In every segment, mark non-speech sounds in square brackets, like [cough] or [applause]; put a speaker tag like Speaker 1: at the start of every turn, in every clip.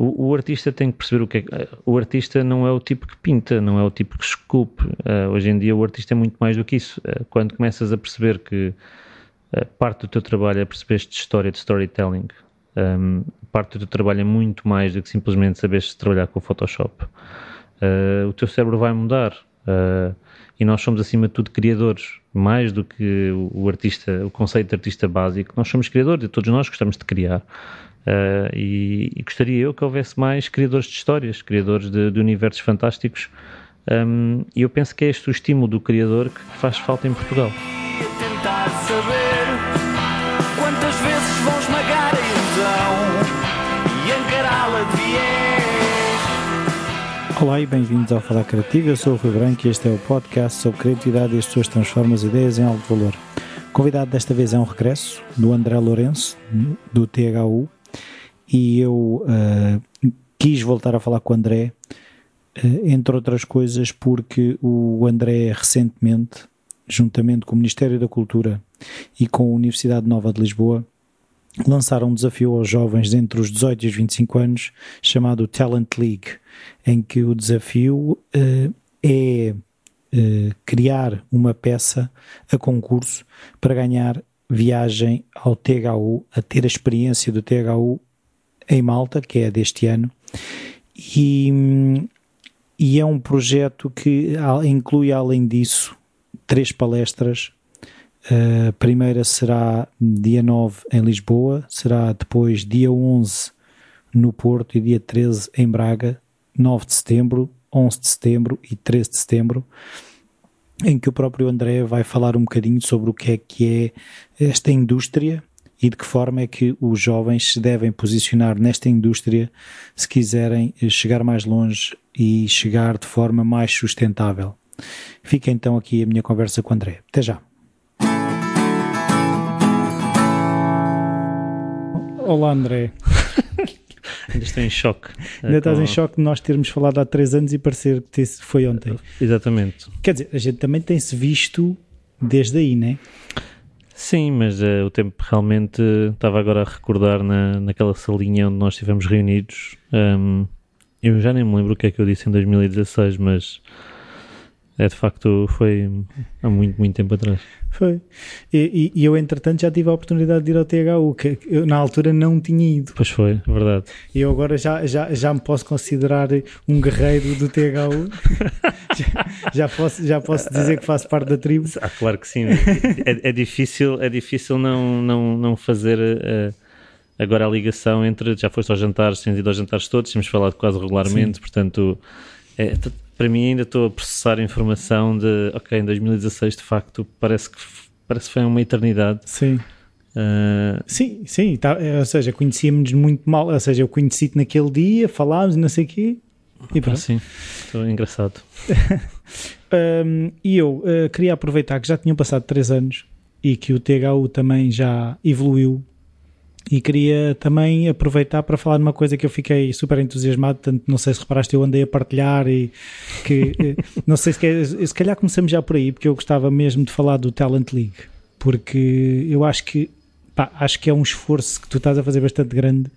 Speaker 1: o, o, artista tem que perceber o que é. O artista não é o tipo que pinta, não é o tipo que esculpe. Uh, hoje em dia, o artista é muito mais do que isso. Uh, quando começas a perceber que uh, parte do teu trabalho é perceber de história, de storytelling, um, parte do teu trabalho é muito mais do que simplesmente saberes trabalhar com o Photoshop. o teu cérebro vai mudar. e nós somos, acima de tudo, criadores. Mais do que o, o artista, o conceito de artista básico, nós somos criadores e todos nós gostamos de criar. Uh, e, e, gostaria eu que houvesse mais criadores de histórias, criadores de, de universos fantásticos. Um, e eu penso que é este o estímulo do criador que faz falta em Portugal. Tentar saber quantas vezes vão esmagar a ilusão e encará-la de viés. Olá e bem-vindos ao Falar Criativo. Eu sou o Rui Branco e este é o podcast sobre criatividade e as pessoas transformam as ideias em alto valor. O convidado desta vez é um regresso do André Lourenço, do THU, e eu uh, quis voltar a falar com o André, uh, entre outras coisas, porque o André recentemente, juntamente com o Ministério da Cultura e com a Universidade Nova de Lisboa, lançaram um desafio aos jovens entre os 18 e os 25 anos chamado Talent League, em que o desafio uh, é criar uma peça a concurso para ganhar viagem ao THU, a ter a experiência do THU em Malta, que é deste ano, e, e é um projeto que inclui, além disso, três palestras. A primeira será dia 9 em Lisboa, será depois dia 11 no Porto e dia 13 em Braga, 9 de setembro, 11 de setembro e 13 de setembro, em que o próprio André vai falar um bocadinho sobre o que é que é esta indústria e de que forma é que os jovens se devem posicionar nesta indústria se quiserem chegar mais longe e chegar de forma mais sustentável. Fica então aqui a minha conversa com o André. Até já. Olá André. [laughs]
Speaker 2: Ainda estou em choque.
Speaker 1: Ainda estás em choque de nós termos falado há três anos e parecer que foi ontem.
Speaker 2: Exatamente.
Speaker 1: Quer dizer, a gente também tem-se visto desde aí, não é?
Speaker 2: Sim, mas uh, o tempo realmente estava agora a recordar na, naquela salinha onde nós estivemos reunidos. Um, eu já nem me lembro o que é que eu disse em 2016, mas é de facto foi há muito, muito tempo atrás.
Speaker 1: Foi. E, e, eu, entretanto, já tive a oportunidade de ir ao THU, que eu na altura não tinha ido.
Speaker 2: Pois foi, é verdade.
Speaker 1: E eu agora já, já, já me posso considerar um guerreiro do THU. [laughs] já, já, posso, já posso dizer que faço parte da tribo.
Speaker 2: Ah, claro que sim. É, é difícil, é difícil não, não, não fazer. Uh, agora a ligação entre já foste aos jantares, tens ido aos jantares todos, temos falado quase regularmente, Sim. portanto é, para mim ainda estou a processar a informação de, ok, em 2016 de facto parece que, parece que foi uma eternidade.
Speaker 1: Sim. Uh... Sim, sim, tá, é, ou seja, conhecíamos muito mal, ou seja, eu conheci-te naquele dia, falámos, não sei o quê,
Speaker 2: e pronto. Sim, estou engraçado. [laughs]
Speaker 1: um, e eu uh, queria aproveitar que já tinham passado 3 anos e que o THU também já evoluiu e queria também aproveitar para falar de uma coisa que eu fiquei super entusiasmado, tanto não sei se reparaste, eu andei a partilhar e que eh, não sei se, se calhar começamos já por aí, porque eu gostava mesmo de falar do Talent League, porque eu acho que pá, acho que é um esforço que tu estás a fazer bastante grande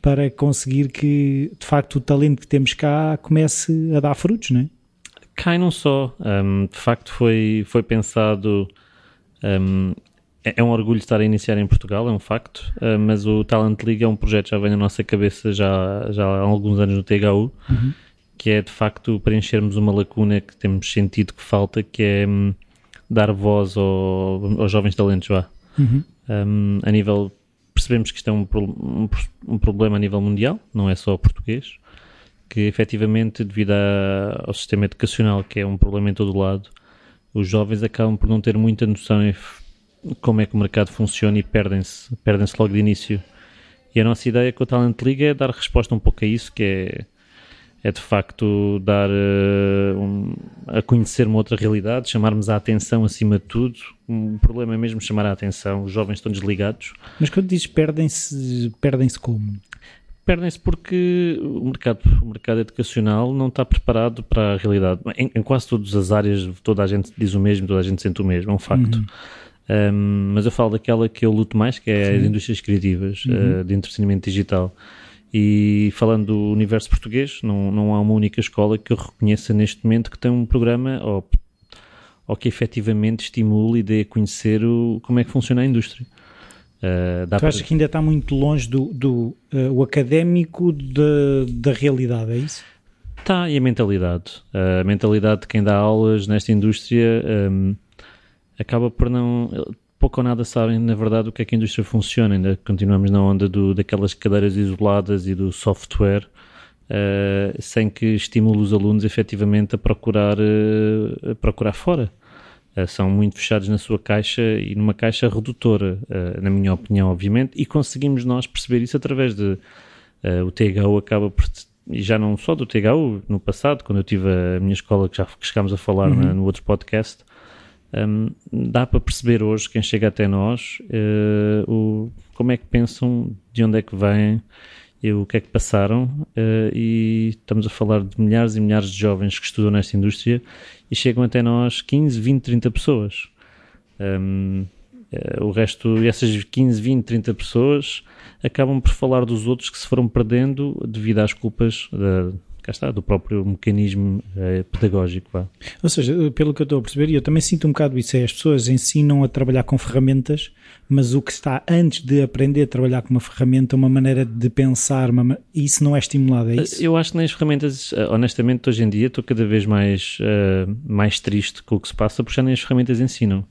Speaker 1: para conseguir que de facto o talento que temos cá comece a dar frutos, não é?
Speaker 2: Cai não só, um, de facto foi, foi pensado um, é, é um orgulho estar a iniciar em Portugal, é um facto, uh, mas o Talent League é um projeto que já vem na nossa cabeça já, já há alguns anos no THU, uhum. que é de facto preenchermos uma lacuna que temos sentido que falta, que é um, dar voz ao, aos jovens talentos lá. Uhum. Um, a nível, percebemos que isto é um, um, um, problema a nível mundial, não é só português, que efetivamente devido a, ao sistema educacional, que é um problema em todo o lado, os jovens acabam por não ter muita noção como é que o mercado funciona e perdem-se perdem -se logo de início. E a nossa ideia com o Talent League é dar resposta um pouco a isso, que é, é de facto dar uh, um, a conhecer uma outra realidade, chamarmos a atenção acima de tudo. O problema é mesmo chamar a atenção, os jovens estão desligados.
Speaker 1: Mas quando dizes perdem-se, perdem-se como?
Speaker 2: Perdem-se porque o mercado, o mercado educacional não está preparado para a realidade. Em, em, quase todas as áreas, toda a gente diz o mesmo, toda a gente sente o mesmo, é um facto. Uhum. Um, mas eu falo daquela que eu luto mais, que é Sim. as indústrias criativas uhum. uh, de entretenimento digital. E falando do universo português, não, não há uma única escola que eu reconheça neste momento que tem um programa ou, ou que efetivamente estimule e dê a conhecer o, como é que funciona a indústria.
Speaker 1: Uh, tu achas para... que ainda está muito longe do, do uh, o académico de, da realidade, é isso?
Speaker 2: Está, e a mentalidade. Uh, a mentalidade de quem dá aulas nesta indústria um, acaba por não pouco ou nada sabem, na verdade, o que é que a indústria funciona. Ainda continuamos na onda do, daquelas cadeiras isoladas e do software, uh, sem que estimule os alunos efetivamente a procurar, uh, a procurar fora. Uh, são muito fechados na sua caixa e numa caixa redutora, na minha opinião, obviamente, e conseguimos nós perceber isso através de. o THU acaba por. E já não só do THU, no passado, quando eu tive a minha escola, que já que chegámos a falar uhum. na, no outro podcast, um, dá para perceber hoje, quem chega até nós, uh, o, como é que pensam, de onde é que vêm, e o que é que passaram, uh, e estamos a falar de milhares e milhares de jovens que estudam nesta indústria e chegam até nós 15, 20, 30 pessoas. Um, uh, o resto, essas 15, 20, 30 pessoas acabam por falar dos outros que se foram perdendo devido às culpas da cá está, do próprio mecanismo eh, pedagógico. Vá.
Speaker 1: Ou seja, pelo que eu estou a perceber, e eu também sinto um bocado isso, é as pessoas ensinam a trabalhar com ferramentas, mas o que está antes de aprender a trabalhar com uma ferramenta, uma maneira de pensar, uma, isso não é estimulado, é isso?
Speaker 2: Eu acho que nas ferramentas, eh, honestamente, hoje em dia estou cada vez mais, uh, mais triste com o que se passa, porque já nem as ferramentas ensinam.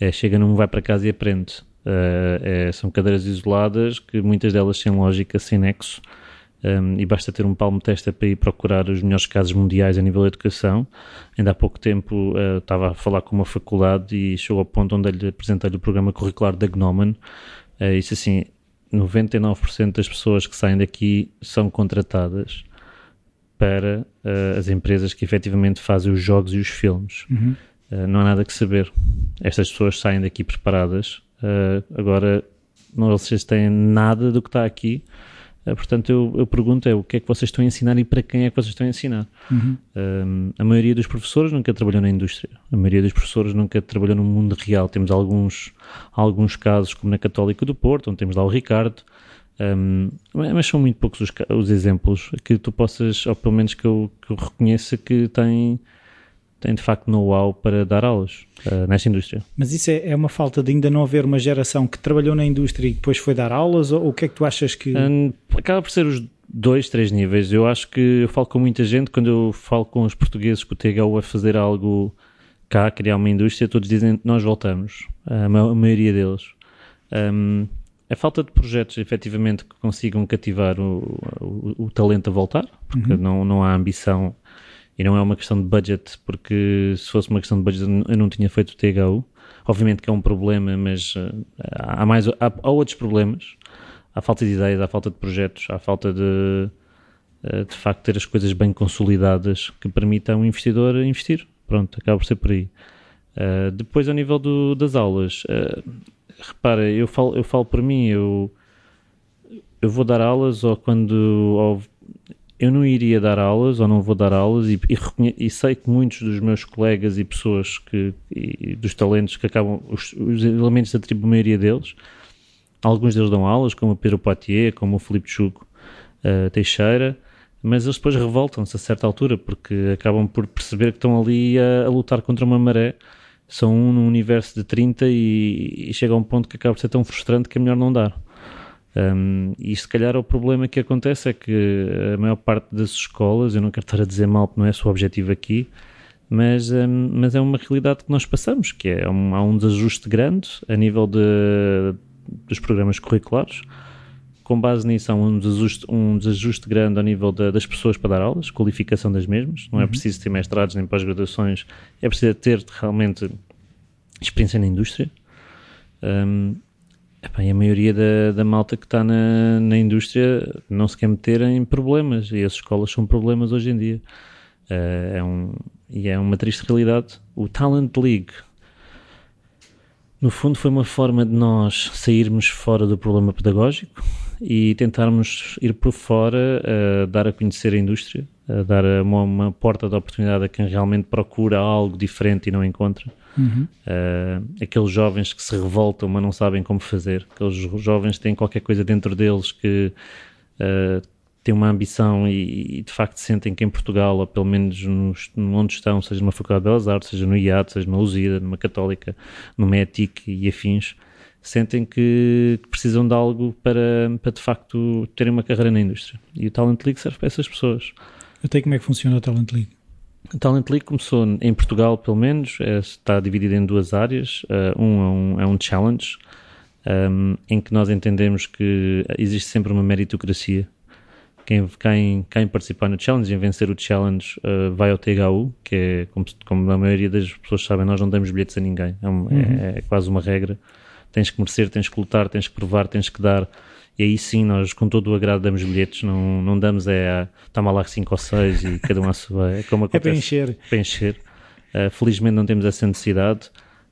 Speaker 2: É, chega, não vai para casa e aprende. Uh, é, são cadeiras isoladas que muitas delas sem lógica, sem nexo um, e basta ter um palmo testa para ir procurar os melhores casos mundiais a nível de educação. Ainda há pouco tempo uh, estava a falar com uma faculdade e chegou ao ponto onde lhe apresentei-lhe o programa curricular da Gnomon. Uh, isso assim, 99% das pessoas que saem daqui são contratadas para uh, as empresas que efetivamente fazem os jogos e os filmes. Uhum. Uh, não há nada que saber. Estas pessoas saem daqui preparadas. Uh, agora, não vocês têm nada do que está aqui portanto, eu, eu, pergunto é o que é que vocês estão a ensinar e para quem é que vocês estão a ensinar. Uhum. Uh, a maioria dos professores nunca trabalhou na indústria. A maioria dos professores nunca trabalhou no mundo real. Temos alguns, alguns casos, como na Católica do Porto, onde temos lá o Ricardo, um, mas são muito poucos os, os, exemplos que tu possas, ou pelo menos que eu, que eu reconheça que têm tem de facto know-how para dar aulas uh, nesta indústria.
Speaker 1: Mas isso é, é, uma falta de ainda não haver uma geração que trabalhou na indústria e depois foi dar aulas, ou, ou o que é que tu achas que. Um,
Speaker 2: acaba por ser os dois, três níveis. Eu acho que eu falo com muita gente, quando eu falo com os portugueses que o THU a fazer algo cá, criar uma indústria, todos dizem nós voltamos, a, a maioria deles. Um, a falta de projetos efetivamente que consigam cativar o, o, o talento a voltar, porque uhum. não, não há ambição e não é uma questão de budget, porque se fosse uma questão de budget eu não tinha feito o THU. Obviamente que é um problema, mas uh, há, mais, há, há, outros problemas. Há falta de ideias, há falta de projetos, há falta de, uh, de facto, ter as coisas bem consolidadas que permitam ao investidor investir. Pronto, acaba por ser por aí. Uh, depois, ao nível do, das aulas, repara, eu falo, eu falo por mim, eu, eu vou dar aulas ou quando ou eu não iria dar aulas ou não vou dar aulas e, e, e sei que muitos dos meus colegas e pessoas que e, dos talentos que acabam os, os, elementos da tribo, a maioria deles alguns deles dão aulas como o Pedro Poitier, como o Filipe Chuco uh, Teixeira mas eles depois revoltam-se a certa altura porque acabam por perceber que estão ali a, a lutar contra uma maré. São um num universo de 30 e, e chega a um ponto que acaba por ser tão frustrante que é melhor não dar um, e se calhar o problema que acontece é que a maior parte das escolas, eu não quero estar a dizer mal, porque não é o objetivo aqui, mas, um, mas é uma realidade que nós passamos, que é um, há um desajuste grande a nível de, dos programas curriculares. Com base nisso, há um desajuste, um desajuste grande a nível das pessoas para dar aulas, qualificação das mesmas. Não é uhum. preciso ter mestrados nem pós-graduações, é preciso ter realmente experiência na indústria. Um, Epá, e a maioria da, da malta que está na, na indústria não se quer meter em problemas e as escolas são problemas hoje em dia. Uh, é um, e é uma triste realidade. O Talent League, no fundo, foi uma forma de nós sairmos fora do problema pedagógico e tentarmos ir por fora, uh, dar a conhecer a indústria, uh, dar uma, uma porta de oportunidade a quem realmente procura algo diferente e não encontra. Uhum. Uh, aqueles jovens que se revoltam, mas não sabem como fazer. Aqueles jovens que têm qualquer coisa dentro deles que uh, têm uma ambição e, e, de facto sentem que em Portugal, ou pelo menos nos, onde estão, seja numa Faculdade de Belas Artes, seja no IAD, seja numa USIDA, numa Católica, numa ETIC e afins, sentem que precisam de algo para, para de facto terem uma carreira na indústria. E o Talent League serve para essas pessoas.
Speaker 1: Até como é que funciona o Talent League?
Speaker 2: O Talent League começou em Portugal, pelo menos, é, está dividido em duas áreas. Uh, um, é um, é um challenge, um, em que nós entendemos que existe sempre uma meritocracia. Quem, quem, quem participar no challenge e vencer o challenge uh, vai ao THU, que é, como, como, a maioria das pessoas sabem, nós não damos bilhetes a ninguém. É, um, uhum. é, é quase uma regra. Tens que merecer, tens que lutar, tens que provar, tens que dar. E aí sim, nós com todo o agrado damos bilhetes, não, não damos é a toma lá 5 ou 6 e cada um a sua. É como acontece.
Speaker 1: É para encher.
Speaker 2: Para encher. Uh, felizmente não temos essa necessidade.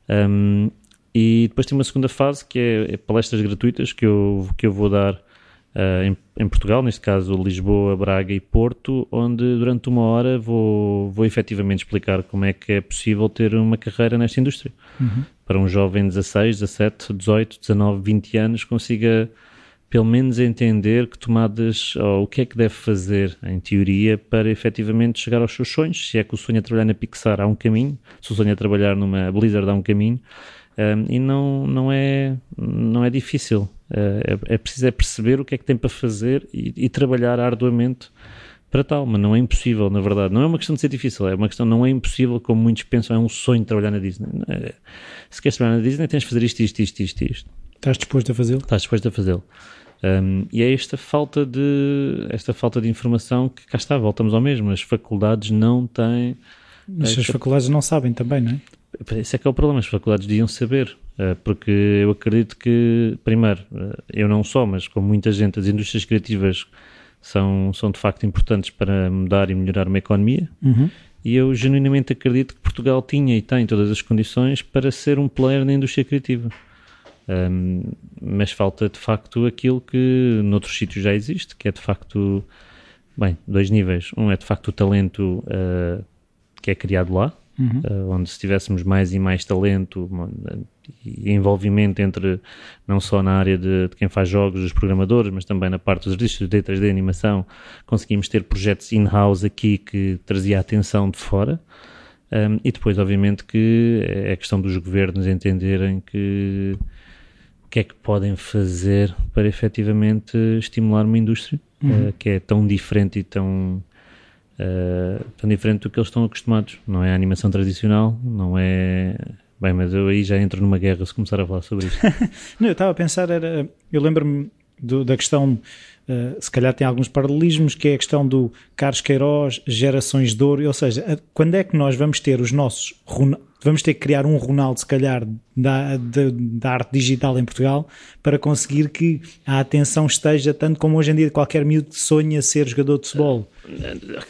Speaker 2: Um, e depois tem uma segunda fase que é, é, palestras gratuitas que eu, que eu vou dar uh, em, em, Portugal, neste caso Lisboa, Braga e Porto, onde durante uma hora vou, vou efetivamente explicar como é que é possível ter uma carreira nesta indústria. Uhum. Para um jovem de 16, 17, 18, 19, 20 anos consiga pelo menos entender que tomadas, ou o que é que deve fazer, em teoria, para efetivamente chegar aos seus sonhos. Se é que o sonho é trabalhar na Pixar, há um caminho. Se o sonho é trabalhar numa Blizzard, há um caminho. Um, e não, não, é, não é difícil. Uh, é, é, preciso é perceber o que é que tem para fazer e, e, trabalhar arduamente para tal, mas não é impossível, na verdade. Não é uma questão de ser difícil, é uma questão, não é impossível, como muitos pensam, é um sonho trabalhar na Disney. É, se queres trabalhar na Disney, tens de fazer isto, isto, isto, isto, isto.
Speaker 1: Estás disposto a fazê-lo?
Speaker 2: Estás disposto a fazê-lo. Um, e é esta falta de esta falta de informação que cá está, voltamos ao mesmo. As faculdades não têm.
Speaker 1: Mas as faculdades não sabem também, não
Speaker 2: é? Esse é que é o problema, as faculdades deviam saber, uh, porque eu acredito que, primeiro, uh, eu não só, mas como muita gente, as indústrias criativas são, são de facto importantes para mudar e melhorar uma economia. Uhum. E eu genuinamente acredito que Portugal tinha e tem todas as condições para ser um player na indústria criativa. Um, mas falta de facto aquilo que noutros sítios já existe, que é de facto, bem, dois níveis. Um é de facto o talento uh, que é criado lá, uhum. uh, onde se tivéssemos mais e mais talento e envolvimento entre não só na área de, de, quem faz jogos, dos programadores, mas também na parte dos registros de 3D animação, conseguimos ter projetos in-house aqui que trazia atenção de fora. Um, e depois, obviamente, que é a questão dos governos entenderem que que é que podem fazer para efetivamente estimular uma indústria uhum. uh, que é tão diferente e tão, uh, tão diferente do que eles estão acostumados. Não é a animação tradicional, não é. Bem, mas eu aí já entro numa guerra se começar a falar sobre isto. [laughs]
Speaker 1: não, eu estava a pensar, era, eu lembro-me da questão, uh, se calhar tem alguns paralelismos, que é a questão do Carlos Queiroz, gerações de ouro, ou seja, quando é que nós vamos ter os nossos vamos ter que criar um Ronaldo, se calhar, da, da, da, arte digital em Portugal, para conseguir que a atenção esteja, tanto como hoje em dia qualquer miúdo sonha ser jogador de futebol.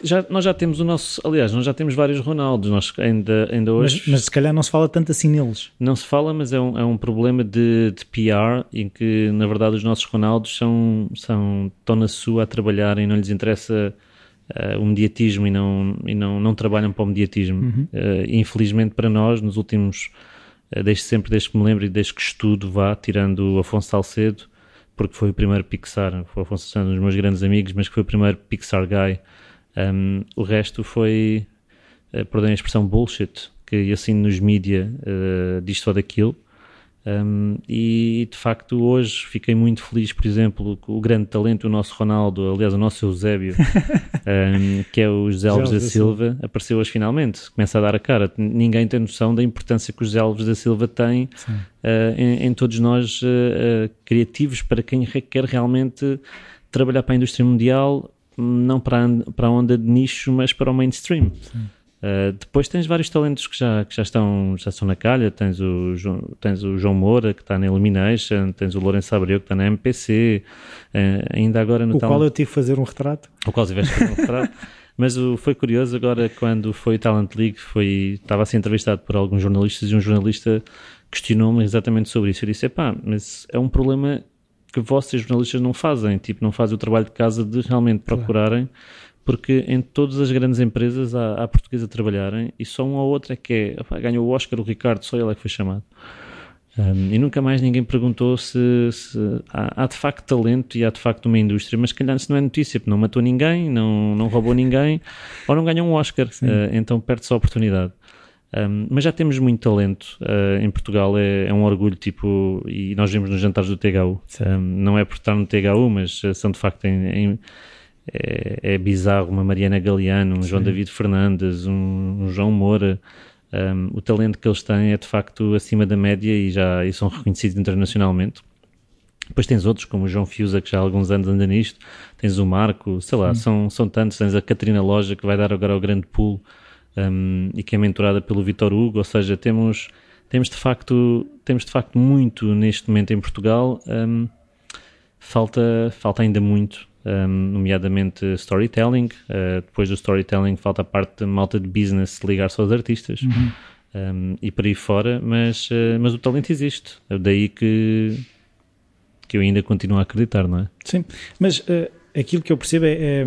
Speaker 2: Já, nós já temos o nosso, aliás, nós já temos vários Ronaldos, nós ainda, ainda hoje...
Speaker 1: Mas, mas se calhar não se fala tanto assim neles.
Speaker 2: Não se fala, mas é um, é um problema de, de PR, em que, na verdade, os nossos Ronaldos são, são, estão na sua a trabalhar e não lhes interessa uh, o mediatismo e não, e não, não trabalham para o mediatismo. Uhum. Uh, infelizmente para nós, nos últimos, uh, desde sempre, desde que me lembro e desde que estudo, vá, tirando o Afonso Salcedo, porque foi o primeiro Pixar, o Afonso Salcedo um dos meus grandes amigos, mas que foi o primeiro Pixar guy. Um, o resto foi, uh, perdão a expressão, bullshit, que assim nos mídia uh, diz só daquilo. Um, e de facto hoje fiquei muito feliz, por exemplo, com o grande talento do nosso Ronaldo, aliás, o nosso Eusébio, [laughs] um, que é o José Alves da Silva, apareceu hoje finalmente. Começa a dar a cara. Ninguém tem noção da importância que o José Alves da Silva tem uh, em, em, todos nós uh, uh, criativos para quem quer realmente trabalhar para a indústria mundial, não para a, para a onda de nicho, mas para o mainstream. Sim. Uh, depois tens vários talentos que já, que já, estão, já estão na calha. Tens o, tens o João Moura, que está na Elimination, tens o Lourenço Abreu, que está na MPC. Uh, eh, ainda agora no
Speaker 1: O qual eu tive que fazer um retrato.
Speaker 2: O qual tiveste fazer um retrato. [laughs] Mas o, foi curioso agora quando foi Talent League, foi, estava a ser entrevistado por alguns jornalistas e um jornalista questionou-me exatamente sobre isso. Eu disse: pá, mas é um problema que vocês jornalistas não fazem, tipo, não fazem o trabalho de casa de realmente procurarem. Claro porque em todas as grandes empresas há, há portugueses a trabalharem e só um ou outro é que é, opa, ganhou o Oscar, o Ricardo, só ele é que foi chamado. Um, e nunca mais ninguém perguntou se, se há, há, de facto talento e há de facto uma indústria, mas calhar isso não é notícia, porque não matou ninguém, não, não roubou ninguém, [laughs] ou não ganhou um Oscar, uh, então perde-se a oportunidade. Um, mas já temos muito talento uh, em Portugal, é, é, um orgulho, tipo, e nós vimos nos jantares do THU. Um, não é por estar no THU, mas são de facto em, em é, é, bizarro. Uma Mariana Galeano, um Sim. João David Fernandes, um, um João Moura. Um, o talento que eles têm é de facto acima da média e já e são reconhecidos internacionalmente. Depois tens outros, como o João Fiusa, que já há alguns anos anda nisto, tens o Marco, sei lá, são, são tantos, tens a Catarina Loja, que vai dar agora o grande pulo um, e que é mentorada pelo Vitor Hugo, ou seja, temos, temos, de facto, temos de facto muito neste momento em Portugal, um, falta, falta ainda muito um, nomeadamente storytelling. Uh, depois do storytelling falta a parte de malta de business ligar-se aos artistas uhum. um, e por aí fora, mas, uh, mas o talento existe. É daí que, que eu ainda continuo a acreditar, não é?
Speaker 1: Sim, mas uh, aquilo que eu percebo é, é,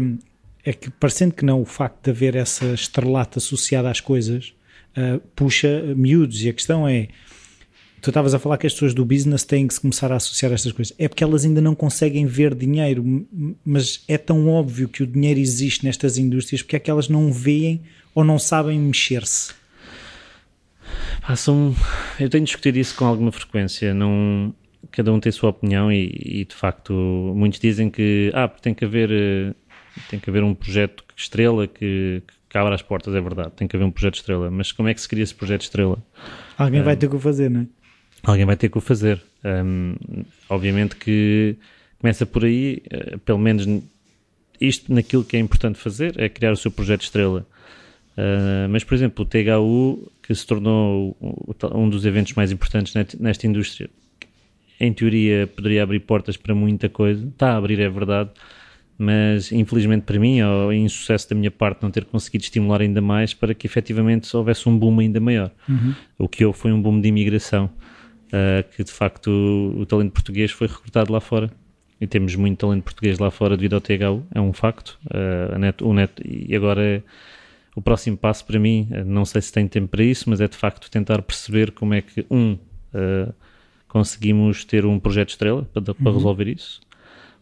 Speaker 1: é, que, parecendo que não, o facto de haver essa estrelata associada às coisas puxa miúdos e a questão é tu estavas a falar que as pessoas do business têm que se começar a associar a estas coisas. É porque elas ainda não conseguem ver dinheiro, mas é tão óbvio que o dinheiro existe nestas indústrias porque é que elas não veem ou não sabem mexer-se.
Speaker 2: Eu tenho discutido isso com alguma frequência. Não, cada um tem a sua opinião e, e, de facto muitos dizem que ah, tem que haver eh, tem que haver um projeto estrela que, que abra as portas, é verdade, tem que haver um projeto estrela, mas como é que se cria esse projeto estrela?
Speaker 1: Alguém vai ter que o fazer, não é?
Speaker 2: Alguém vai ter que o fazer. Um, obviamente que começa por aí, uh, pelo menos isto naquilo que é importante fazer, é criar o seu projeto estrela. Uh, mas, por exemplo, o THU, que se tornou um dos eventos mais importantes nesta indústria, em teoria poderia abrir portas para muita coisa, está a abrir, é verdade, mas infelizmente para mim, ou em sucesso da minha parte, não ter conseguido estimular ainda mais para que efetivamente houvesse um boom ainda maior. Uhum. O que houve foi um boom de imigração uh, que de facto o, o, talento português foi recrutado lá fora. E temos muito talento português lá fora devido ao THU, é um facto. Uh, net, o net, e agora o próximo passo para mim, eh, não sei se tem tempo para isso, mas é de facto tentar perceber como é que, um, uh, conseguimos ter um projeto estrela para, para uhum. resolver isso.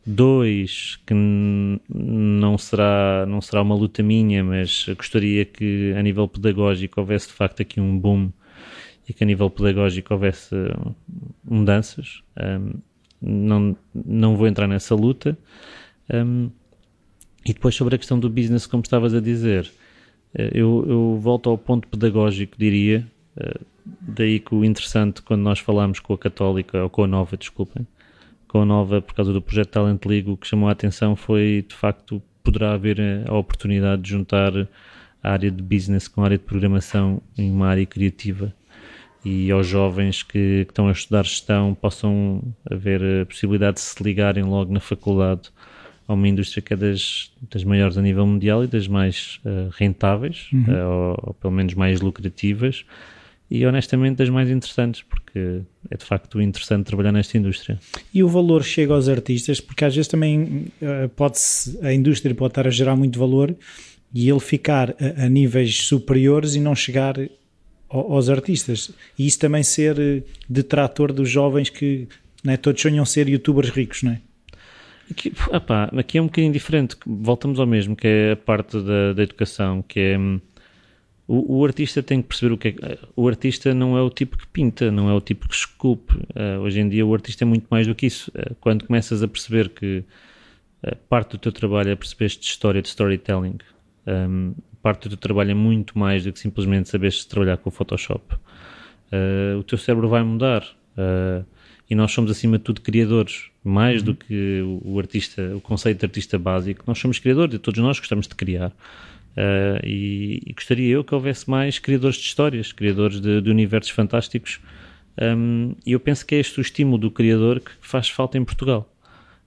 Speaker 2: Dois, que não será, não será uma luta minha, mas gostaria que a nível pedagógico houvesse de facto aqui um boom e que a nível pedagógico houvesse mudanças. Um, não, não vou entrar nessa luta. Um, e depois sobre a questão do business, como estavas a dizer, eh, eu, eu volto ao ponto pedagógico, diria, eh, daí que o interessante quando nós falamos com a Católica, ou com a Nova, desculpem, com a Nova por causa do projeto Talent League, o que chamou a atenção foi, de facto, poderá haver a oportunidade de juntar a área de business com a área de programação em uma área criativa e aos jovens que, que, estão a estudar gestão possam haver a possibilidade de se ligarem logo na faculdade a uma indústria que é das, das maiores a nível mundial e das mais uh, rentáveis, uhum. uh, ou, ou, pelo menos mais lucrativas, e honestamente das mais interessantes, porque é de facto interessante trabalhar nesta indústria.
Speaker 1: E o valor chega aos artistas, porque às vezes também uh, pode a indústria pode estar a gerar muito valor e ele ficar a, a níveis superiores e não chegar aos artistas. E isso também ser eh, detrator dos jovens que né, todos sonham ser youtubers ricos, não é?
Speaker 2: Aqui, opá, aqui é um bocadinho diferente. Voltamos ao mesmo, que é a parte da, da educação, que é hum, o, o, artista tem que perceber o que é. O artista não é o tipo que pinta, não é o tipo que esculpe. Uh, hoje em dia o artista é muito mais do que isso. Uh, quando começas a perceber que uh, parte do teu trabalho é perceber de história, de storytelling, um, parte do teu trabalho é muito mais do que simplesmente saberes trabalhar com o Photoshop. Uh, o teu cérebro vai mudar. Uh, e nós somos, acima de tudo, criadores. Mais uhum. do que o, o, artista, o conceito de artista básico. Nós somos criadores e todos nós gostamos de criar. Uh, e, e, gostaria eu que houvesse mais criadores de histórias, criadores de, de universos fantásticos. Um, e eu penso que é este o estímulo do criador que faz falta em Portugal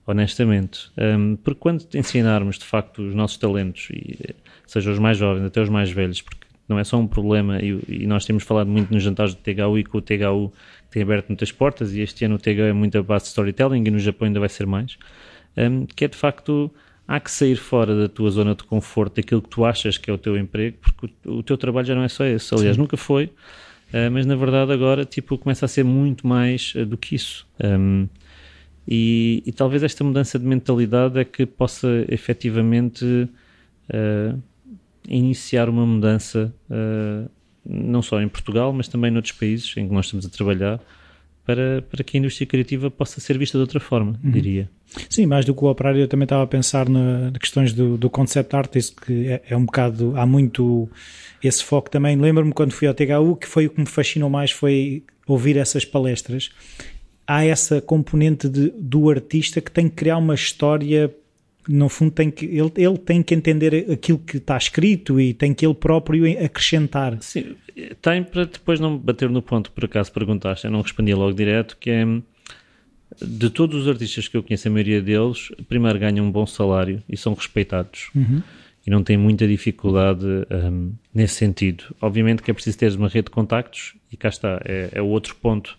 Speaker 2: honestamente. Um, porque quando ensinarmos de facto os nossos talentos, e, seja os mais jovens até os mais velhos, porque não é só um problema, e, e nós temos falado muito nos jantares do THU e com o THU tem aberto muitas portas, e este ano o THU é muito a base de storytelling, e no Japão ainda vai ser mais, um, que é de facto há que sair fora da tua zona de conforto, daquilo que tu achas que é o teu emprego, porque o, teu trabalho já não é só esse. Aliás, Sim. nunca foi. Uh, mas na verdade agora tipo, começa a ser muito mais uh, do que isso. Um, e, e, talvez esta mudança de mentalidade é que possa efetivamente uh, iniciar uma mudança, não só em Portugal, mas também noutros países em que nós estamos a trabalhar, para, para que a indústria criativa possa ser vista de outra forma, uhum. diria.
Speaker 1: Sim, mais do que o operário, eu também estava a pensar na, na questões do, do concept artist, que é, é, um bocado, há muito esse foco também. Lembro-me quando fui ao THU, que foi o que me fascinou mais, foi ouvir essas palestras. Há essa componente de, do artista que tem que criar uma história no fundo tem que ele, ele tem que entender aquilo que está escrito e tem que ele próprio acrescentar.
Speaker 2: Sim, tem para depois não bater no ponto por acaso perguntaste, eu não respondia logo direto, que é de todos os artistas que eu conheço, a maioria deles, primeiro ganham um bom salário e são respeitados. Uhum. E não têm muita dificuldade um, nesse sentido. Obviamente que é preciso ter uma rede de contactos, e cá está, é, é outro ponto.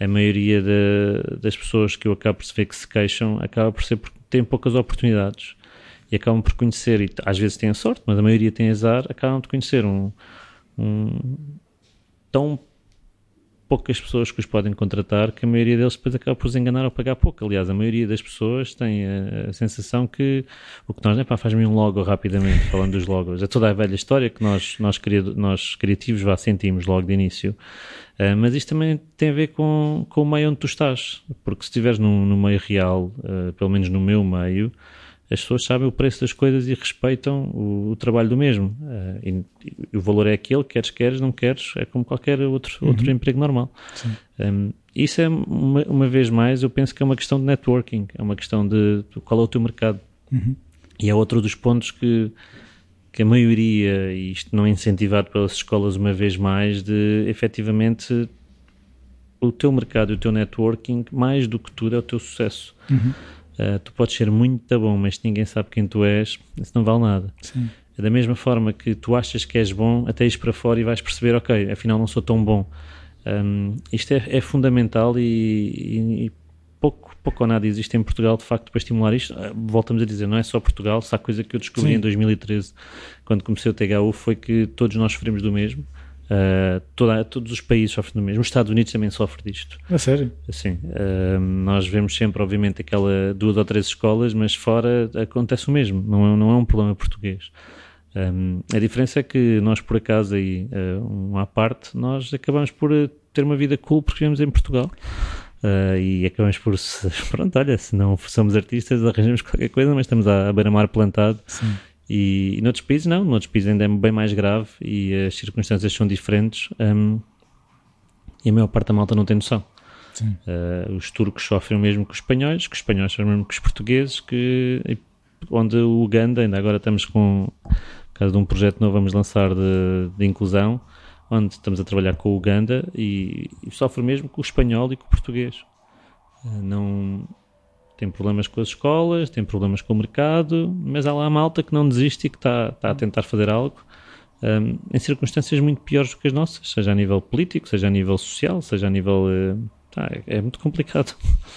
Speaker 2: A maioria de, das pessoas que eu acabo por ver que se queixam acaba por ser porque têm poucas oportunidades e acabam por conhecer, e às vezes têm sorte, mas a maioria tem azar, acabam de conhecer um, um tão poucas pessoas que os podem contratar que a maioria deles depois acaba por se enganar ou pagar pouco. Aliás, a maioria das pessoas tem a, a sensação que o que nós, é pá, faz-me um logo rapidamente, falando dos logos. É toda a velha história que nós, nós, criado, nós criativos já sentimos logo de início. Uh, mas isto também tem a ver com, com o meio onde tu estás. Porque se estiveres no, no meio real, uh, pelo menos no meu meio, as pessoas sabem o preço das coisas e respeitam o, o trabalho do mesmo. Uh, e, e, o valor é aquele, queres, queres, não queres, é como qualquer outro, uhum. outro emprego normal. Um, isso é, uma, uma, vez mais, eu penso que é uma questão de networking, é uma questão de, de qual é o teu mercado. Uhum. E é outro dos pontos que, que a maioria, e isto não é incentivado pelas escolas uma vez mais, de efetivamente o teu mercado e o teu networking, mais do que tudo, é o teu sucesso. Uhum. Uh, tu podes ser muito bom, mas se ninguém sabe quem tu és, isso não vale nada. Sim. É da mesma forma que tu achas que és bom, até ires para fora e vais perceber, ok, afinal não sou tão bom. Um, isto é, é fundamental e, e, e, pouco, pouco ou nada existe em Portugal, de facto, para estimular isto. Ah, voltamos a dizer, não é só Portugal, se há coisa que eu descobri Sim. em 2013, quando comecei o THU, foi que todos nós sofremos do mesmo. Uh, toda, todos os países sofrem do mesmo. Os Estados Unidos também sofrem disto.
Speaker 1: A sério?
Speaker 2: Sim. Uh, nós vemos sempre, obviamente, aquela duas ou três escolas, mas fora acontece o mesmo. Não é, não é um problema português. Um, a diferença é que nós, por acaso, aí, uh, um à parte, nós acabamos por ter uma vida cool porque vivemos em Portugal. Uh, e acabamos por, [laughs] pronto, olha, se não somos artistas, arranjamos qualquer coisa, mas estamos à, à beira-mar plantado Sim. E, e noutros países não, noutros países ainda é bem mais grave e as circunstâncias são diferentes um, e a maior parte da malta não tem noção. Uh, os turcos sofrem o mesmo que os espanhóis, que os espanhóis sofrem o mesmo que os portugueses, que, onde o Uganda, ainda agora estamos com, por causa de um projeto novo, vamos lançar de, de inclusão, onde estamos a trabalhar com o Uganda e, e sofre o mesmo que o espanhol e com o português. Uh, não, tem problemas com as escolas, tem problemas com o mercado, mas há lá a malta que não desiste e que está, está a tentar fazer algo um, em circunstâncias muito piores do que as nossas, seja a nível político, seja a nível social, seja a nível. Uh, tá, é muito complicado.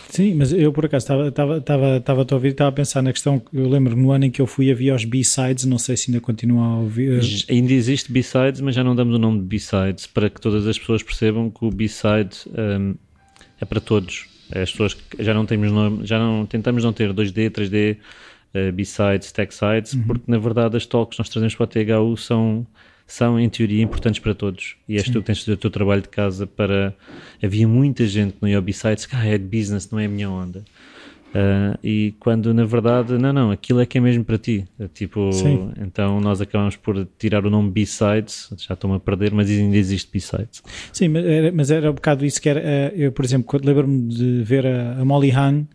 Speaker 1: Sim, mas eu por acaso estava, estava, estava, estava a ouvir e estava a pensar na questão. Eu lembro no ano em que eu fui havia os B-sides, não sei se ainda continua a ouvir.
Speaker 2: Ainda existe B-sides, mas já não damos o nome de B-sides para que todas as pessoas percebam que o B-side um, é para todos as pessoas que já não temos nome, já não tentamos não ter 2D, 3D, uh, B-sides, tech sides, uhum. porque na verdade as talks que nós trazemos para a THU são são em teoria importantes para todos e és Sim. tu que tens de fazer o teu trabalho de casa para havia muita gente no B-sides que ah, é de business, não é a minha onda Uh, e quando na verdade, não, não, aquilo é que é mesmo para ti. É tipo, Sim. então nós acabamos por tirar o nome B-Sides, já estou-me a perder, mas ainda existe B-Sides.
Speaker 1: Sim, mas era, mas era um bocado isso que era. Eh, eu, por exemplo, lembro-me de ver a, a Molly Hahn,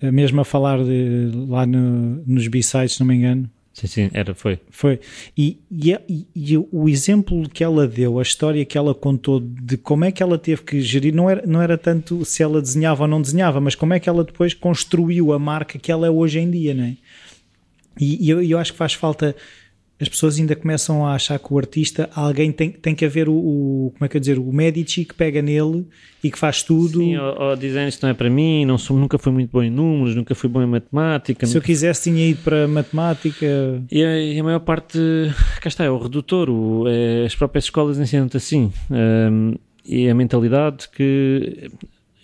Speaker 1: eh, mesmo a falar de, lá no, nos B-Sides, se não me engano,
Speaker 2: Sim, sim, era, foi.
Speaker 1: Foi. E, e, e, o exemplo que ela deu, a história que ela contou de como é que ela teve que gerir, não era, não era tanto se ela desenhava ou não desenhava, mas como é que ela depois construiu a marca que ela é hoje em dia, não é? E, e eu, eu acho que faz falta as pessoas ainda começam a achar que o artista, alguém tem, tem que haver o, o como é que eu dizer, o Medici que pega nele e que faz tudo.
Speaker 2: Sim, ou, ou dizem isto não é para mim, não sou, nunca fui muito bom em números, nunca fui bom em matemática.
Speaker 1: Se nunca... eu quisesse tinha ido para matemática.
Speaker 2: E a, e a maior parte [laughs] cá está, é o redutor, o, é, as próprias escolas ensinam-te assim. Um, e a mentalidade que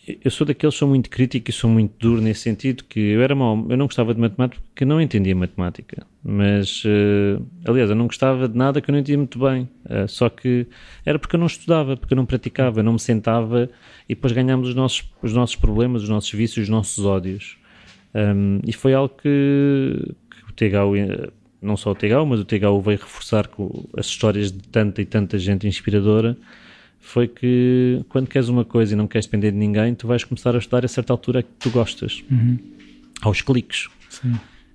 Speaker 2: eu sou daqueles que sou muito crítico e sou muito duro nesse sentido que eu era mau, eu não gostava de matemática porque não entendia matemática. Mas uh, aliás eu não gostava de nada que eu não entendia muito bem. Uh, só que era porque eu não estudava porque eu não praticava, eu não me sentava e depois ganhámos os nossos, os nossos problemas, os nossos vícios, os nossos ódios. Um, e foi algo que, que o THU não só o THU, mas o THU veio reforçar com as histórias de tanta e tanta gente inspiradora foi que quando queres uma coisa e não queres depender de ninguém, tu vais começar a estudar a certa altura que tu gostas,
Speaker 1: uhum.
Speaker 2: aos cliques.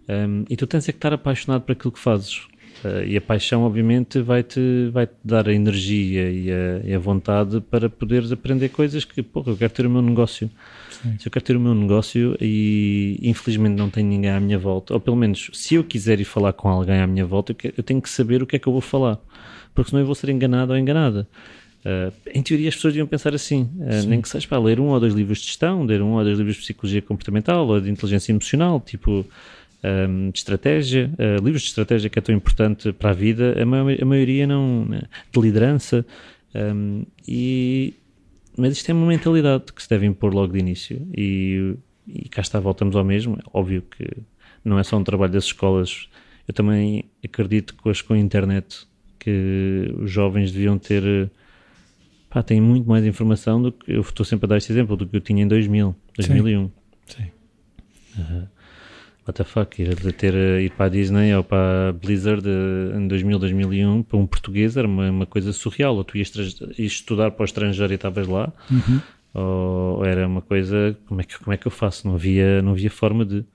Speaker 2: Um, e tu tens é que estar apaixonado por aquilo que fazes. Uh, e a paixão, obviamente, vai-te vai -te dar a energia e a, e a, vontade para poderes aprender coisas que, porra, eu quero ter o meu negócio. Sim. Se eu quero ter o meu negócio e infelizmente não tenho ninguém à minha volta, ou pelo menos se eu quiser ir falar com alguém à minha volta, eu, eu tenho que saber o que é que eu vou falar, porque senão eu vou ser enganado ou enganada. Uh, em teoria, as pessoas deviam pensar assim, uh, nem que seja para ler um ou dois livros de gestão, ler um ou dois livros de psicologia comportamental ou de inteligência emocional, tipo um, de estratégia, uh, livros de estratégia que é tão importante para a vida, a, ma a maioria não, de liderança, um, e, mas isto é uma mentalidade que se deve impor logo de início, e, e cá está, voltamos ao mesmo, é óbvio que não é só um trabalho das escolas, eu também acredito que hoje com a internet que os jovens deviam ter pá, tem muito mais informação do que eu estou sempre a dar este exemplo do que eu tinha em 2000, 2001.
Speaker 1: Sim. Sim.
Speaker 2: Uh, what the fuck, ir, ter, ir para a Disney ou para a Blizzard uh, em 2000, 2001 para um português era uma, uma coisa surreal. Ou tu ias, ias, estudar para o estrangeiro e estavas lá,
Speaker 1: uhum.
Speaker 2: ou, ou, era uma coisa, como é, que, como é que eu faço? Não havia, não havia forma de.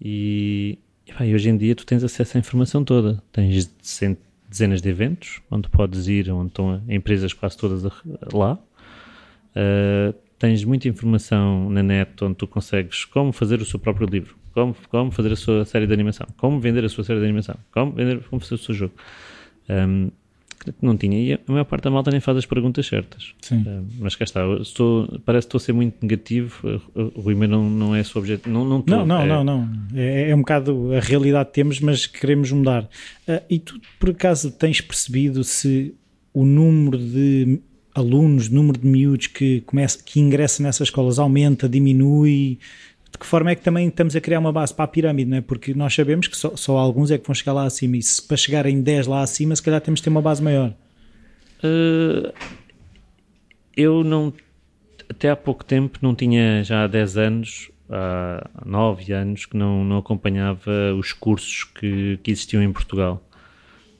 Speaker 2: E, e, pá, e hoje em dia tu tens acesso à informação toda. Tens cento, dezenas de eventos onde podes ir, onde estão empresas quase todas lá. Uh, tens muita informação na net onde tu consegues como fazer o seu próprio livro, como, como fazer a sua série de animação, como vender a sua série de animação, como, vender, como fazer o seu jogo. Um, que não tinha. E a maior parte da malta nem faz as perguntas certas.
Speaker 1: Sim. Uh,
Speaker 2: mas cá está, estou, parece que estou a ser muito negativo. O Rui não, não é esse o objetivo. Não, não,
Speaker 1: não, não, é... não, não. É, é, um bocado a realidade que temos, mas queremos mudar. Uh, e tu, por acaso, tens percebido se o número de alunos, número de miúdos que, começa, que ingressam nessas escolas aumenta, diminui? De que forma é que também estamos a criar uma base para a pirâmide, não é? Porque nós sabemos que só, só alguns é que vão chegar lá acima e se para chegarem 10 lá acima, se calhar temos de ter uma base maior.
Speaker 2: Uh, eu não, até há pouco tempo, não tinha já há 10 anos, há 9 anos, que não, não acompanhava os cursos que, que existiam em Portugal.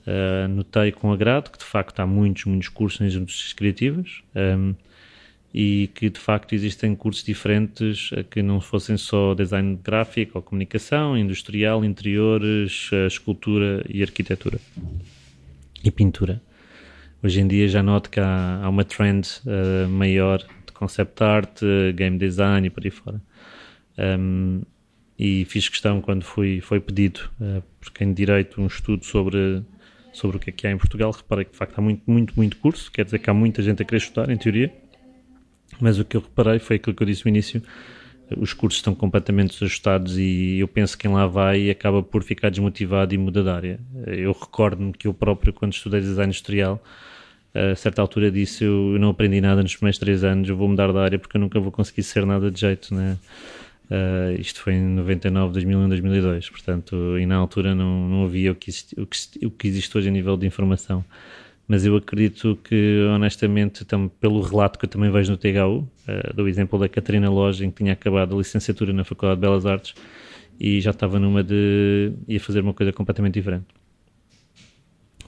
Speaker 2: Uh, notei com agrado que de facto há muitos, muitos cursos em indústrias criativas. Um, e que de facto existem cursos diferentes que não fossem só design gráfico ou comunicação, industrial, interiores, escultura e arquitetura e pintura. Hoje em dia já noto que há, há uma trend uh, maior de concept art, game design e por aí fora. Um, e fiz questão quando fui, foi pedido uh, por quem direito um estudo sobre, sobre o que é que há em Portugal. Reparei que de facto há muito, muito, muito curso, quer dizer que há muita gente a querer estudar, em teoria mas o que eu reparei foi aquilo que eu disse no início: os cursos estão completamente desajustados e eu penso que quem lá vai acaba por ficar desmotivado e muda de área. Eu recordo-me que eu próprio, quando estudei design industrial, a certa altura disse: Eu não aprendi nada nos primeiros três anos, eu vou mudar de área porque eu nunca vou conseguir ser nada de jeito, né? Uh, isto foi em 99, 2001, 2002, portanto, e na altura não, não havia o que, existe, o, que, o que existe hoje a nível de informação mas eu acredito que, honestamente, tam, pelo relato que eu também vejo no THU, uh, eh, do exemplo da Catarina Logem, que tinha acabado a licenciatura na Faculdade de Belas Artes e já estava numa de. ia fazer uma coisa completamente diferente.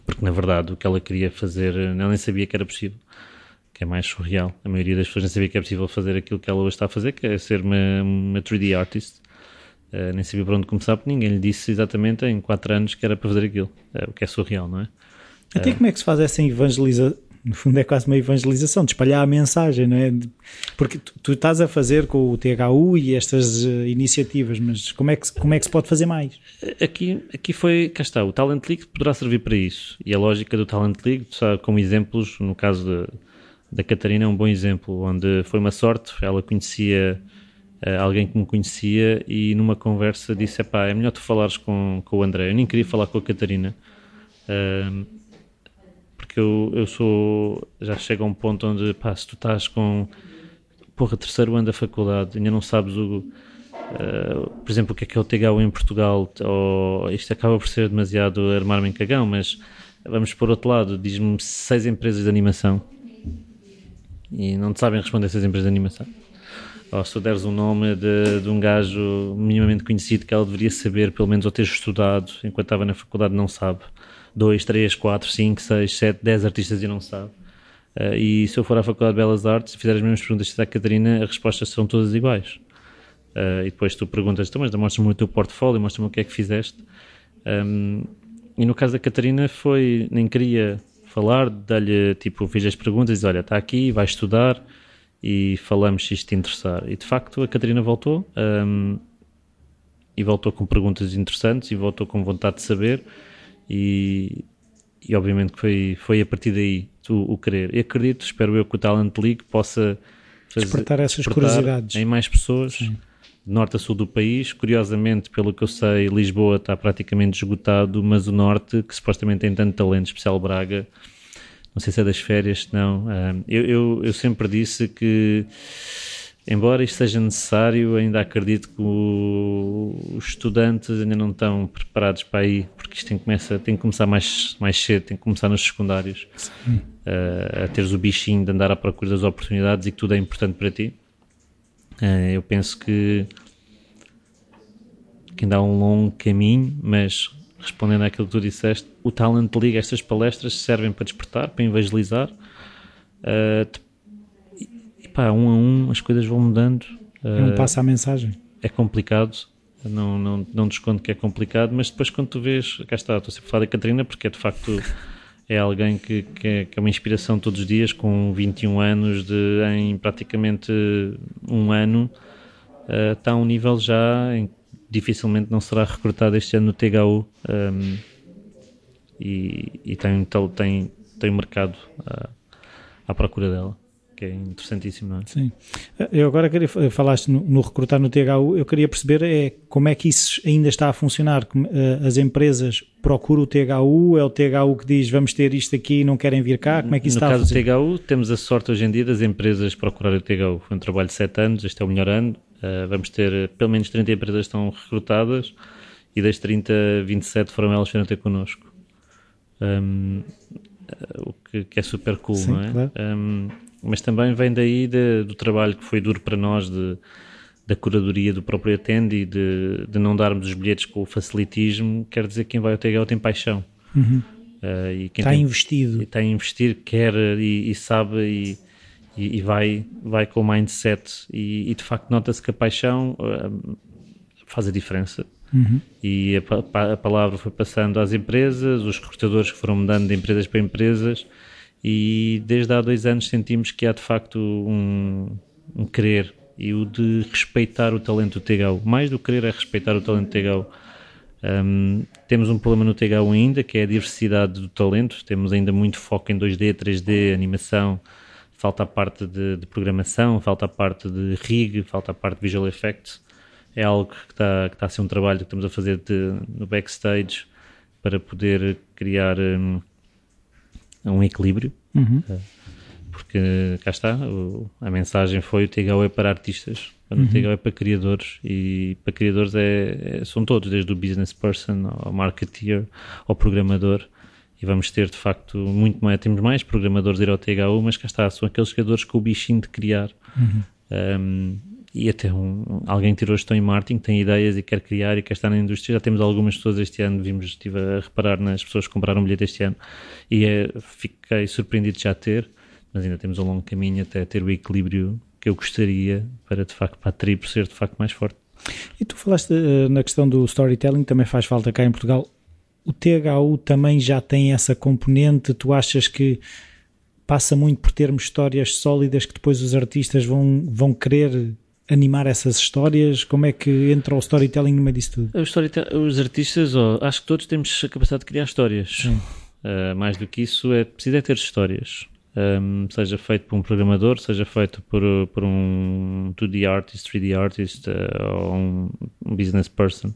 Speaker 2: Porque, na verdade, o que ela queria fazer, ela nem sabia que era possível, que é mais surreal. A maioria das pessoas nem sabia que é possível fazer aquilo que ela hoje está a fazer, que é ser uma, uma 3D artist. Uh, nem sabia por onde começar, porque ninguém lhe disse exatamente em 4 anos que era para fazer aquilo, uh, o que é surreal, não é?
Speaker 1: Até como é que se faz essa evangelização? No fundo é quase uma evangelização, de espalhar a mensagem, não é? Porque tu, tu estás a fazer com o THU e estas uh, iniciativas, mas como é, que, como é que se pode fazer mais?
Speaker 2: Aqui, aqui foi, cá está, o Talent League poderá servir para isso. E a lógica do Talent League, sabe, como exemplos, no caso de, da Catarina é um bom exemplo, onde foi uma sorte, ela conhecia uh, alguém que me conhecia e numa conversa disse, é melhor tu falares com, com o André. Eu nem queria falar com a Catarina, Um, porque eu, eu sou. Já chega a um ponto onde, pá, se tu estás com. Porra, terceiro ano da faculdade, ainda não sabes o. Uh, por exemplo, o que é que é o TGU em Portugal, ou isto acaba por ser demasiado armar-me em cagão, mas vamos por outro lado, diz-me seis empresas de animação e não te sabem responder seis empresas de animação. Ou se tu deres um nome de, de, um gajo minimamente conhecido que ela deveria saber, pelo menos ou ter estudado enquanto estava na faculdade, não sabe. Dois, três, quatro, cinco, seis, sete, dez artistas e não sabe. Uh, e se eu for à Faculdade de Belas Artes e fizer as mesmas perguntas que a Catarina, as respostas serão todas iguais. Uh, e depois tu perguntas, então, mas mostra-me o teu portfólio, mostra-me o que é que fizeste. Um, e no caso da Catarina foi, nem queria falar, dá-lhe, tipo, fiz as perguntas diz, olha, está aqui, vai estudar e falamos se isto te interessar. E de facto a Catarina voltou um, e voltou com perguntas interessantes e voltou com vontade de saber e, e obviamente que foi, foi a partir daí o, o querer. E acredito, espero eu que o Talent League possa
Speaker 1: fazer, despertar essas despertar curiosidades
Speaker 2: em mais pessoas. Sim de norte a sul do país. Curiosamente, pelo que eu sei, Lisboa está praticamente esgotado, mas o norte, que supostamente tem tanto talento, especial Braga, não sei se é das férias, não. Eu, eu, eu sempre disse que, embora isto seja necessário, ainda acredito que o, os estudantes ainda não estão preparados para aí, porque isto tem que, começar, tem que começar mais, mais cedo, tem que começar nos secundários, a teres o bichinho de andar à procura das oportunidades e que tudo é importante para ti. Uh, eu penso que, que ainda há um longo caminho, mas respondendo àquilo que tu disseste, o Talent League, estas palestras servem para despertar, para evangelizar. Uh, pá, um a um as coisas vão mudando.
Speaker 1: É um passo à mensagem.
Speaker 2: É complicado, não, não, não desconto que é complicado, mas depois quando tu vês, cá está, estou sempre a falar da Catarina porque é de facto é alguém que, que, é, que, é, uma inspiração todos os dias, com 21 anos, de, em praticamente um ano, uh, está a um nível já em que dificilmente não será recrutado este ano no THU um, ehm, e, e, tem, tem, tem mercado uh, à procura dela que é interessantíssimo, não é?
Speaker 1: Sim. Eu agora queria, falaste no, no, recrutar no THU, eu queria perceber é como é que isso ainda está a funcionar. Eh, as empresas procuram o THU, é o THU que diz vamos ter isto aqui e não querem vir cá, como é que isso
Speaker 2: no
Speaker 1: está
Speaker 2: a funcionar? No caso do THU, temos a sorte hoje em dia das empresas procurarem o THU. Foi um trabalho de 7 anos, este é o melhor ano, uh, vamos ter eh, pelo menos 30 empresas que estão recrutadas e das 30, 27 foram elas que vieram ter connosco. Um, o que, que, é super cool, Sim, não é? Claro. Um, mas também vem daí de, do trabalho que foi duro para nós de, da curadoria do próprio Attend e de, de não darmos os bilhetes com o facilitismo, quer dizer que quem vai ao TGL tem paixão.
Speaker 1: Uhum. Uh, e quem está tem, investido.
Speaker 2: Está a investir, quer e, e sabe e, e, e, vai, vai com o mindset e, e de facto nota-se que a paixão uh, faz a diferença.
Speaker 1: Uhum.
Speaker 2: E a, a, palavra foi passando às empresas, os recrutadores que foram mudando de empresas para empresas e desde há dois anos sentimos que há de facto um, um querer e o de respeitar o talento do TGAU. Mais do que querer é respeitar o talento do TGAU. Um, temos um problema no TGAU ainda, que é a diversidade do talento. Temos ainda muito foco em 2D, 3D, animação. Falta a parte de, de programação, falta a parte de rig, falta a parte de visual effects. É algo que está, que está a ser um trabalho que estamos a fazer de, no backstage para poder criar um, um equilíbrio,
Speaker 1: uhum.
Speaker 2: Eh, porque cá está, o, a mensagem foi o TGO é para artistas, o uhum. TGO é para criadores e para criadores é, é, são todos, desde o business person ao marketeer ao programador e vamos ter de facto muito mais, temos mais programadores a ir ao THU, mas cá está, são aqueles criadores com o bichinho de criar.
Speaker 1: Uhum.
Speaker 2: Um, e até um, alguém tirou gestão em marketing, tem ideias e quer criar e quer estar na indústria. Já temos algumas pessoas este ano, vimos, estive a reparar nas pessoas que compraram um bilhete este ano e é, fiquei surpreendido de já ter, mas ainda temos um longo caminho até ter o equilíbrio que eu gostaria para de facto para a tribo ser de facto mais forte.
Speaker 1: E tu falaste uh, na questão do storytelling, também faz falta cá em Portugal. O THU também já tem essa componente, tu achas que passa muito por termos histórias sólidas que depois os artistas vão, vão querer animar essas histórias? Como é que entra o storytelling no meio disso tudo?
Speaker 2: Os artistas, oh, acho que todos temos a capacidade de criar histórias. Uh, mais do que isso, é preciso é ter histórias. Um, seja feito por um programador, seja feito por, por um 2D artist, 3D artist uh, ou um business person.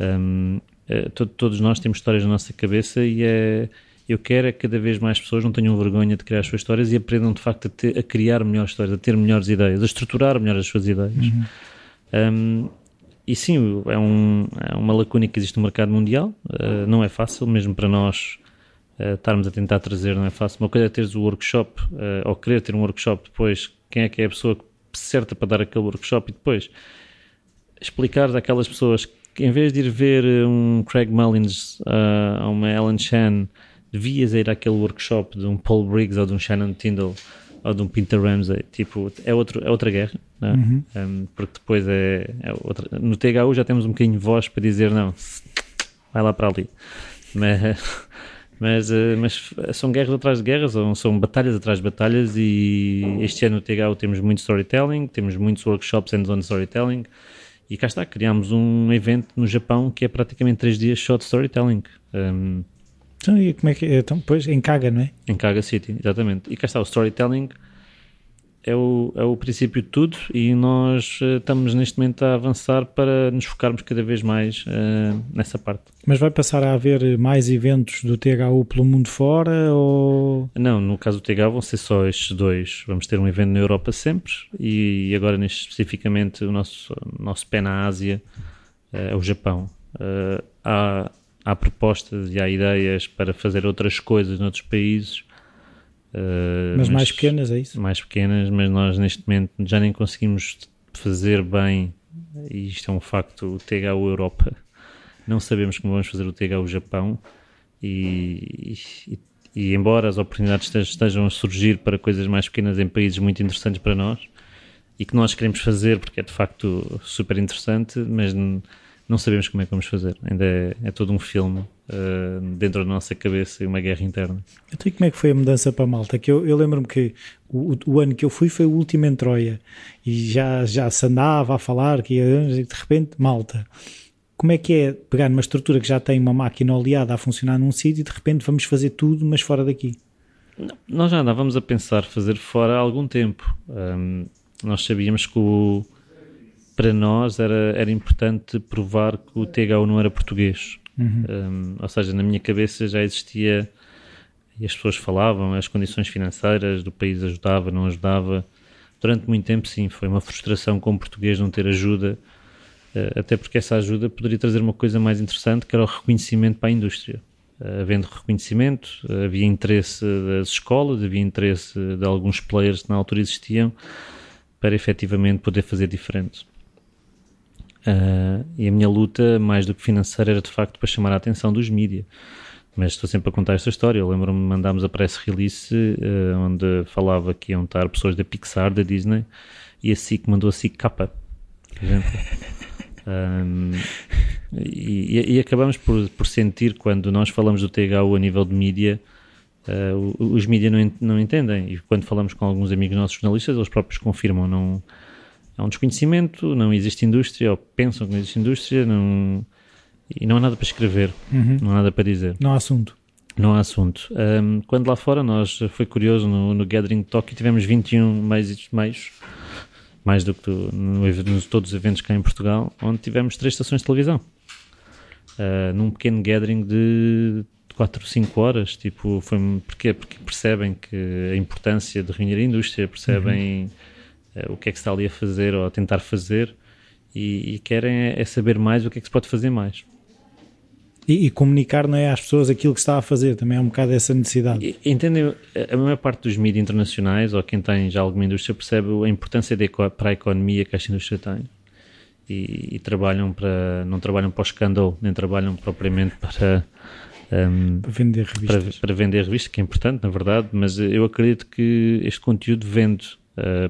Speaker 2: Um, uh, to, todos nós temos histórias na nossa cabeça e é, eu quero é que cada vez mais pessoas não tenham vergonha de criar as suas histórias e aprendam de facto a, ter, a criar melhores histórias, a ter melhores ideias, a estruturar melhor as suas ideias. Uhum. Um, e sim, é, um, é, uma lacuna que existe no mercado mundial, uh, não é fácil, mesmo para nós uh, estarmos a tentar trazer, não é fácil. Uma coisa é teres o workshop, uh, ou querer ter um workshop depois, quem é que é a pessoa certa para dar aquele workshop e depois explicar àquelas pessoas que em vez de ir ver um Craig Mullins ou uma Ellen Chan, devias ir àquele workshop de um Paul Briggs ou de um Shannon Tyndall ou de um Peter Ramsey, tipo, é, outro, é outra guerra, é? uhum. um, porque depois é, é, outra. No THU já temos um bocadinho de voz para dizer não, vai lá para ali, mas, [laughs] mas, eh, mas são guerras atrás de guerras, são, são batalhas atrás de batalhas e este ano no THU temos muito storytelling, temos muitos workshops hands-on storytelling e cá está, criámos um evento no Japão que é praticamente 3 dias só de storytelling. Um,
Speaker 1: então, e como é que Então, pois, em Kaga, não é?
Speaker 2: Em Kaga City, exatamente. E cá está, o storytelling é o, é o princípio de tudo e nós uh, estamos neste momento a avançar para nos focarmos cada vez mais uh, nessa parte.
Speaker 1: Mas vai passar a haver mais eventos do THU pelo mundo fora ou...
Speaker 2: Não, no caso do THU vão ser só estes dois. Vamos ter um evento na Europa sempre e agora neste especificamente o nosso, nosso pé na Ásia uh, é o Japão. há, há propostas e há ideias para fazer outras coisas noutros países
Speaker 1: Uh, mas, mas, mais pequenas, é isso?
Speaker 2: Mais pequenas, mas nós neste momento já nem conseguimos fazer bem, e isto é um facto, o THU Europa. Não sabemos como vamos fazer o THU Japão e, e, e embora as oportunidades estejam a surgir para coisas mais pequenas em países muito interessantes para nós e que nós queremos fazer porque é de facto super interessante, mas não sabemos como é que vamos fazer. Ainda é, é todo um filme uh, dentro da nossa cabeça e uma guerra interna.
Speaker 1: Então, e como é que foi a mudança para Malta? Que eu, eu lembro-me que o, o, ano que eu fui foi o último em Troia e já, já se andava a falar que ia, de repente Malta. Como é que é pegar numa estrutura que já tem uma máquina oleada a funcionar num sítio e de repente vamos fazer tudo, mas fora daqui?
Speaker 2: Não, nós já andávamos a pensar fazer fora há algum tempo. Um, nós sabíamos que o, para nós era, era importante provar que o THU não era português. Uhum. Um, ou seja, na minha cabeça já existia e as pessoas falavam, as condições financeiras do país ajudava, não ajudava. Durante muito tempo, sim, foi uma frustração com o português não ter ajuda, uh, até porque essa ajuda poderia trazer uma coisa mais interessante, que era o reconhecimento para a indústria. Uh, havendo reconhecimento, uh, havia interesse das escolas, havia interesse de alguns players que na altura existiam para efetivamente poder fazer diferente. Uh, e a minha luta, mais do que financeira, era de facto para chamar a atenção dos mídias. Mas estou sempre a contar esta história. Eu lembro-me de mandámos a press release uh, onde falava que iam estar pessoas da Pixar, da Disney, e a SIC mandou a SIC capa. Um, [laughs] e, e, acabamos por, por sentir, quando nós falamos do THU a nível de mídia, uh, os mídias não, não entendem. E quando falamos com alguns amigos nossos jornalistas, eles próprios confirmam. Não, há um desconhecimento, não existe indústria, ou pensam que não existe indústria, não, e não há nada para escrever, uhum. não há nada para dizer.
Speaker 1: Não há assunto.
Speaker 2: Não há assunto. Um, quando lá fora, nós, foi curioso, no, no Gathering Talk tivemos 21 meios, meios mais do que no, no, todos os eventos cá em Portugal, onde tivemos três estações de televisão. Uh, num pequeno gathering de 4 ou 5 horas, tipo, foi, porquê? Porque percebem que a importância de reunir a indústria, percebem... Uhum uh, o que é que se está ali a fazer ou a tentar fazer e, e querem é, é, saber mais o que é que se pode fazer mais.
Speaker 1: E, e, comunicar não é às pessoas aquilo que está a fazer, também é um bocado essa necessidade.
Speaker 2: Entendem? A maior parte dos mídias internacionais, ou quem tem já alguma indústria, percebe a importância de, para a economia que esta indústria tem. E, e, trabalham para, não trabalham para o escândalo, nem trabalham propriamente para,
Speaker 1: um, para vender revistas.
Speaker 2: Para, para, vender revistas, que é importante, na verdade, mas eu acredito que este conteúdo vende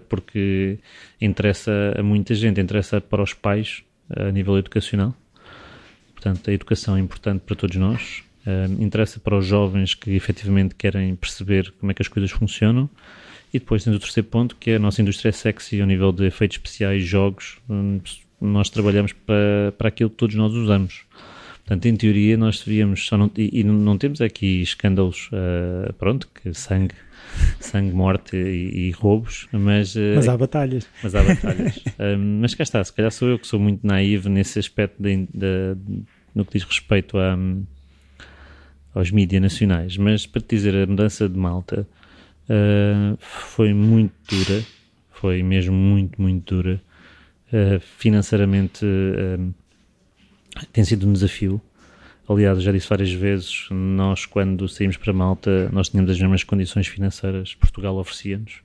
Speaker 2: porque interessa a muita gente, interessa para os pais uh, a nível educacional. Portanto, a educação é importante para todos nós. Uh, interessa para os jovens que efetivamente querem perceber como é que as coisas funcionam. E depois temos o terceiro ponto, que é a nossa indústria é sexy ao nível de efeitos especiais, jogos. Um, nós trabalhamos para, para aquilo que todos nós usamos. Portanto, em teoria, nós devíamos. Só não, e, e não temos aqui escândalos, uh, pronto, que sangue sangue, morte e, e roubos, mas...
Speaker 1: Eh, mas há batalhas.
Speaker 2: Mas há batalhas. um, [laughs] mas cá está, se calhar sou eu que sou muito naivo nesse aspecto de, de, no que diz respeito a, aos mídias nacionais. Mas para te dizer, a mudança de Malta uh, foi muito dura, foi mesmo muito, muito dura. Uh, financeiramente uh, tem sido um desafio. Aliás, já disse várias vezes, nós quando saímos para Malta, nós tínhamos as mesmas condições financeiras Portugal oferecia-nos.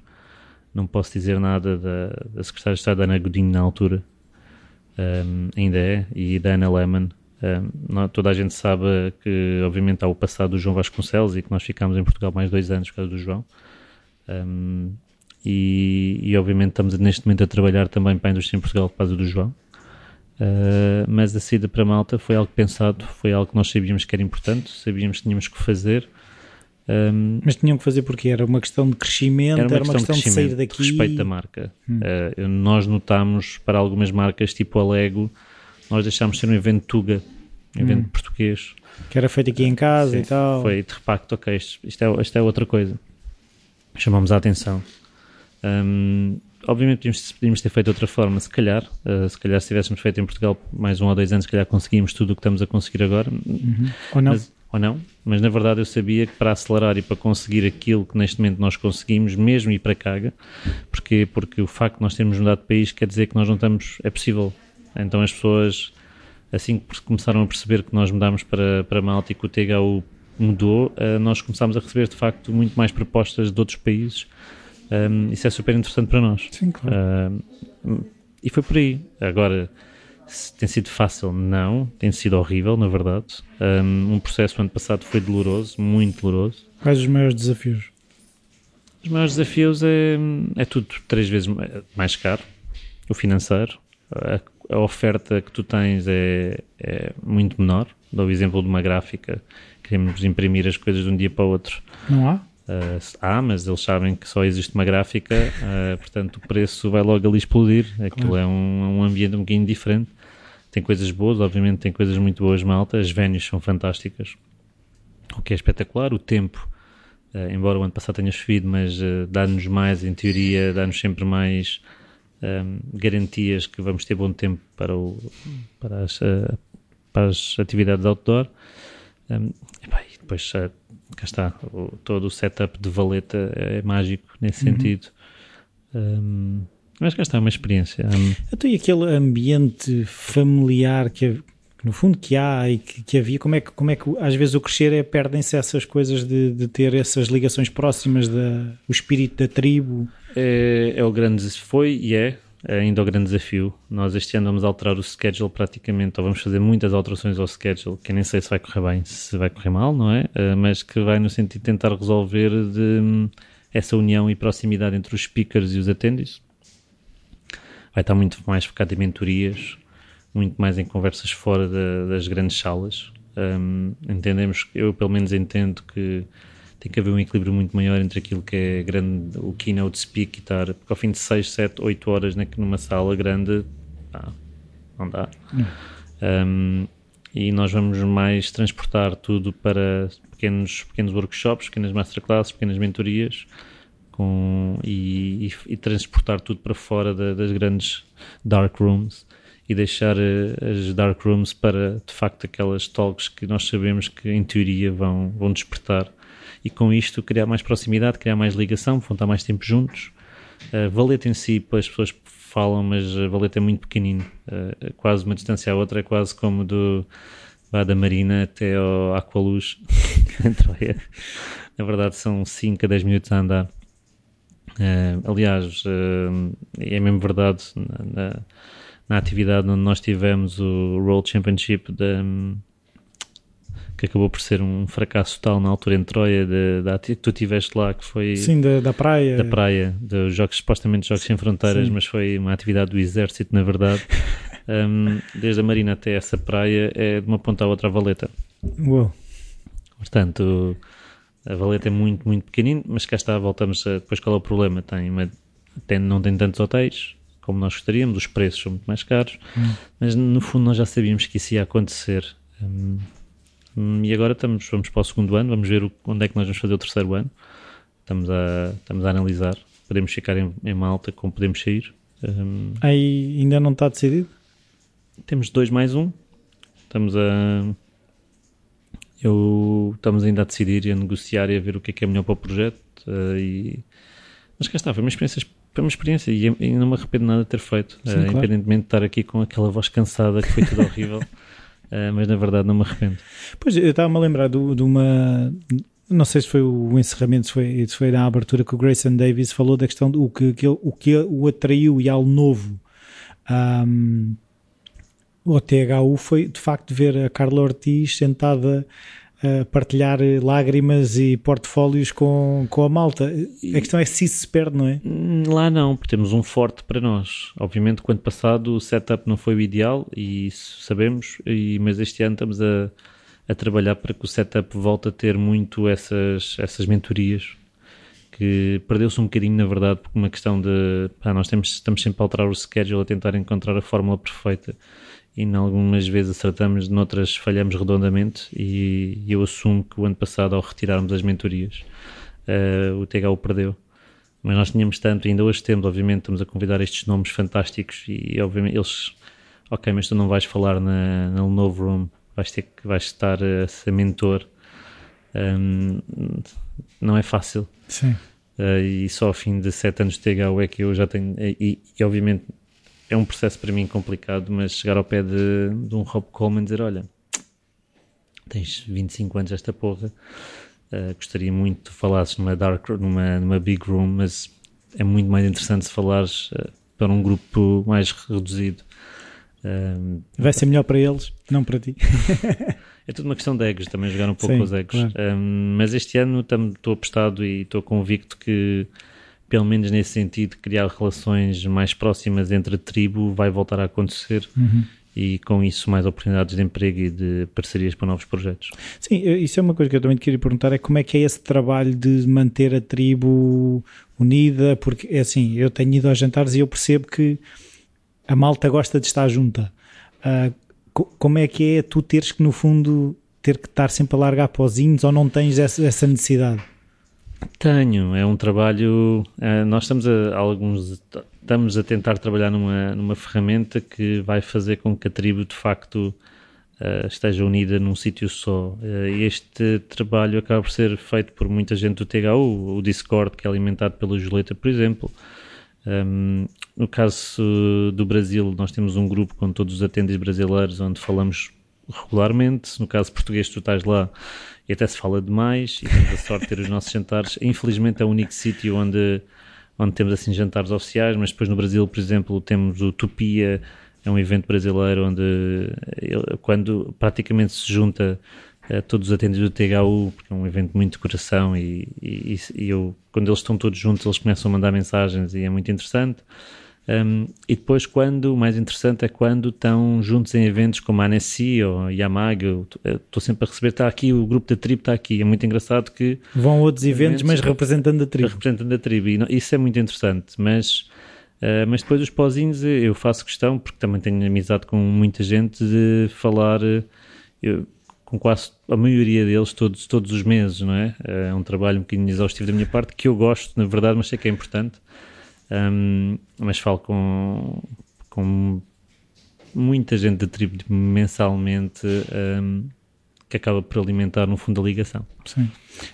Speaker 2: Não posso dizer nada da, da Secretária de Estado, Ana Godinho, na altura, um, ainda é, e da Ana Lehmann. Um, toda a gente sabe que, obviamente, há o passado do João Vasconcelos e que nós ficámos em Portugal mais dois anos por causa do João. Um, e, e, obviamente, estamos neste momento a trabalhar também para a indústria em Portugal por causa do João. Uh, mas a saída para Malta foi algo pensado, foi algo que nós sabíamos que era importante, sabíamos que tínhamos que fazer.
Speaker 1: Um, mas tinham que fazer porque era uma questão de crescimento, era uma, era uma questão, questão de, de, sair daqui.
Speaker 2: respeito da marca. Hum. Uh, nós notámos para algumas marcas, tipo a Lego, nós deixámos de ser um evento Tuga, um evento hum. português.
Speaker 1: Que era feito aqui em casa Sim, e tal.
Speaker 2: Foi de repacto, ok, isto, isto, é, isto é outra coisa. Chamamos a atenção. Um, obviamente podíamos, podíamos, ter feito de outra forma, se calhar. Uh, se calhar se tivéssemos feito em Portugal mais um ou dois anos, se calhar conseguimos tudo o que estamos a conseguir agora.
Speaker 1: Uhum. Ou não.
Speaker 2: Mas, ou não, mas na verdade eu sabia que para acelerar e para conseguir aquilo que neste momento nós conseguimos, mesmo ir para Caga, porque, porque o facto de nós termos mudado de país quer dizer que nós não estamos, é possível. Então as pessoas, assim que começaram a perceber que nós mudámos para, para Malta e que o THU mudou, uh, nós começámos a receber de facto muito mais propostas de outros países um, isso é super interessante para nós.
Speaker 1: Sim, claro.
Speaker 2: Um, e foi por aí. Agora, tem sido fácil? Não. Tem sido horrível, na verdade. Um, um processo ano passado foi doloroso, muito doloroso.
Speaker 1: Quais os maiores desafios?
Speaker 2: Os maiores desafios é, é tudo três vezes mais caro. O financeiro. A, a oferta que tu tens é, é muito menor. Dou o exemplo de uma gráfica. Queremos imprimir as coisas de um dia para o outro.
Speaker 1: Não há?
Speaker 2: Uh, há, mas eles sabem que só existe uma gráfica, uh, portanto o preço vai logo ali explodir. Aquilo é um, um ambiente um bocadinho diferente. Tem coisas boas, obviamente tem coisas muito boas malta. As venues são fantásticas, o que é espetacular. O tempo, uh, embora o ano passado tenha chovido, mas dá-nos mais, em teoria, dá-nos sempre mais um, garantias que vamos ter bom tempo para, o, para, as, para as atividades outdoor. Um, e, depois cá está, o, todo o setup de valeta é mágico nesse uhum. sentido. Um, mas cá está, é uma experiência. Um,
Speaker 1: então, e aquele ambiente familiar que, no fundo que há e que, que, havia, como é que, como é que às vezes o crescer é perdem-se essas coisas de, de, ter essas ligações próximas, da, o espírito da tribo?
Speaker 2: É, é o grande, foi e é é ainda o grande desafio. Nós este ano vamos alterar o schedule praticamente, ou vamos fazer muitas alterações ao schedule, que nem sei se vai correr bem, se vai correr mal, não é? Uh, mas que vai no sentido de tentar resolver de, um, essa união e proximidade entre os speakers e os attendees. Vai estar muito mais focado em mentorias, muito mais em conversas fora das grandes salas. Um, entendemos, eu pelo menos entendo que tem que haver um equilíbrio muito maior entre aquilo que é grande, o keynote speak e estar, porque ao fim de 6, 7, 8 horas né, numa sala grande, ah, não dá. Um, e nós vamos mais transportar tudo para pequenos, pequenos workshops, pequenas masterclasses, pequenas mentorias com, e, e, e transportar tudo para fora da, das grandes dark rooms e deixar eh, as dark rooms para de facto aquelas talks que nós sabemos que em teoria vão, vão despertar e com isto criar mais proximidade, criar mais ligação, vão estar mais tempo juntos. Uh, Valete em si, as pessoas falam, mas Valete é muito pequenino, uh, quase uma distância à outra, é quase como do lá da Marina até ao Aqualuz. [laughs] Na verdade, são 5 a 10 minutos a andar. Uh, aliás, uh, é mesmo verdade, na, na, atividade onde nós tivemos o World Championship da, que acabou por ser um fracasso total na altura em Troia, da que tu tiveste lá, que foi.
Speaker 1: Sim, da, da praia.
Speaker 2: Da praia, dos Jogos, supostamente Jogos Sem Fronteiras, Sim. mas foi uma atividade do Exército, na verdade. [laughs] um, desde a Marina até essa praia é de uma ponta à outra a valeta.
Speaker 1: Uou.
Speaker 2: Portanto, a valeta é muito, muito pequenino, mas cá está, voltamos a. Depois qual é o problema? Tem uma, tem, não tem tantos hotéis como nós gostaríamos, os preços são muito mais caros, hum. mas no fundo nós já sabíamos que isso ia acontecer. Um, e agora estamos, vamos para o segundo ano, vamos ver onde é que nós vamos fazer o terceiro ano. Estamos a, estamos a analisar. Podemos ficar em, em Malta, como podemos sair.
Speaker 1: Um, Aí ainda não está decidido?
Speaker 2: Temos dois mais um. Estamos a. Eu, estamos ainda a decidir e a negociar e a ver o que é que é melhor para o projeto. Uh, e, mas cá está, foi uma experiência, foi uma experiência e, e não me arrependo nada de ter feito, Sim, uh, claro. independentemente de estar aqui com aquela voz cansada que foi tudo horrível. [laughs] Uh, mas na verdade não me arrependo.
Speaker 1: Pois, eu estava-me a lembrar de, de, uma. Não sei se foi o encerramento, se foi, se foi na abertura que o Grayson Davis falou da questão do que, que, o que o atraiu e ao novo um, o THU foi de facto ver a Carla Ortiz sentada partilhar lágrimas e portfólios com, com a malta. E a questão é se isso se perde, não é?
Speaker 2: Hum, lá não, porque temos um forte para nós. Obviamente, quando passado o setup não foi o ideal, e isso sabemos, e, mas este ano estamos a, a trabalhar para que o setup volte a ter muito essas, essas mentorias que perdeu-se um bocadinho, na verdade, por uma questão de pá, nós temos, estamos sempre a alterar o schedule, a tentar encontrar a fórmula perfeita e em algumas vezes acertamos, noutras falhamos redondamente e eu assumo que o ano passado ao retirarmos as mentorias uh, o THU perdeu mas nós tínhamos tanto, ainda hoje temos obviamente estamos a convidar estes nomes fantásticos e obviamente eles ok, mas tu não vais falar na, no novo room vais ter que vais estar a ser mentor um, não é fácil
Speaker 1: Sim.
Speaker 2: Uh, e só ao fim de sete anos de THU é que eu já tenho. E, e, obviamente é um processo para mim complicado, mas chegar ao pé de, de um Rob Coleman e dizer: Olha, tens 25 anos esta porra, uh, gostaria muito de falasses numa dark numa, numa big room, mas é muito mais interessante se falares uh, para um grupo mais reduzido.
Speaker 1: Vai ser melhor para eles, não para ti. [laughs]
Speaker 2: É tudo uma questão de egos, também jogar um pouco Sim, com os egos. Claro. Um, mas este ano estou apostado e estou convicto que, pelo menos nesse sentido, criar relações mais próximas entre a tribo vai voltar a acontecer. Uhum. E com isso, mais oportunidades de emprego e de parcerias para novos projetos.
Speaker 1: Sim, isso é uma coisa que eu também queria perguntar: é como é que é esse trabalho de manter a tribo unida? Porque, é assim, eu tenho ido aos jantares e eu percebo que a malta gosta de estar junta. Uh, como é que é tu teres que, no fundo, ter que estar sempre a largar pozinhos ou não tens essa necessidade?
Speaker 2: Tenho, é um trabalho. Uh, nós estamos a, alguns estamos a tentar trabalhar numa, numa ferramenta que vai fazer com que a tribo de facto uh, esteja unida num sítio só. Uh, este trabalho acaba por ser feito por muita gente do THU, o Discord, que é alimentado pela Julieta, por exemplo. Um, no caso do Brasil, nós temos um grupo com todos os atendentes brasileiros onde falamos regularmente. No caso português, tu estás lá e até se fala demais e temos a sorte de ter os nossos jantares. Infelizmente é o único sítio onde, onde temos assim jantares oficiais, mas depois no Brasil, por exemplo, temos o Tupia, é um evento brasileiro onde quando praticamente se junta uh, todos os atendentes do THU, porque é um evento muito de coração e, e, e eu, quando eles estão todos juntos eles começam a mandar mensagens e é muito interessante. Um, e depois, quando, o mais interessante é quando estão juntos em eventos como a Annecy ou Yamaga, estou sempre a receber, está aqui, o grupo da tribo está aqui. É muito engraçado que.
Speaker 1: Vão a outros eventos, mas representando a tribo.
Speaker 2: Representando a tribo, e não, isso é muito interessante. Mas, uh, mas depois, os pozinhos, eu faço questão, porque também tenho amizade com muita gente, de falar. Eu, com quase a maioria deles todos, todos os meses, não é? É um trabalho um bocadinho exaustivo da minha parte, que eu gosto, na verdade, mas sei que é importante. Um, mas falo com, com muita gente da tribo mensalmente um, que acaba por alimentar, no fundo, a ligação.
Speaker 1: Sim.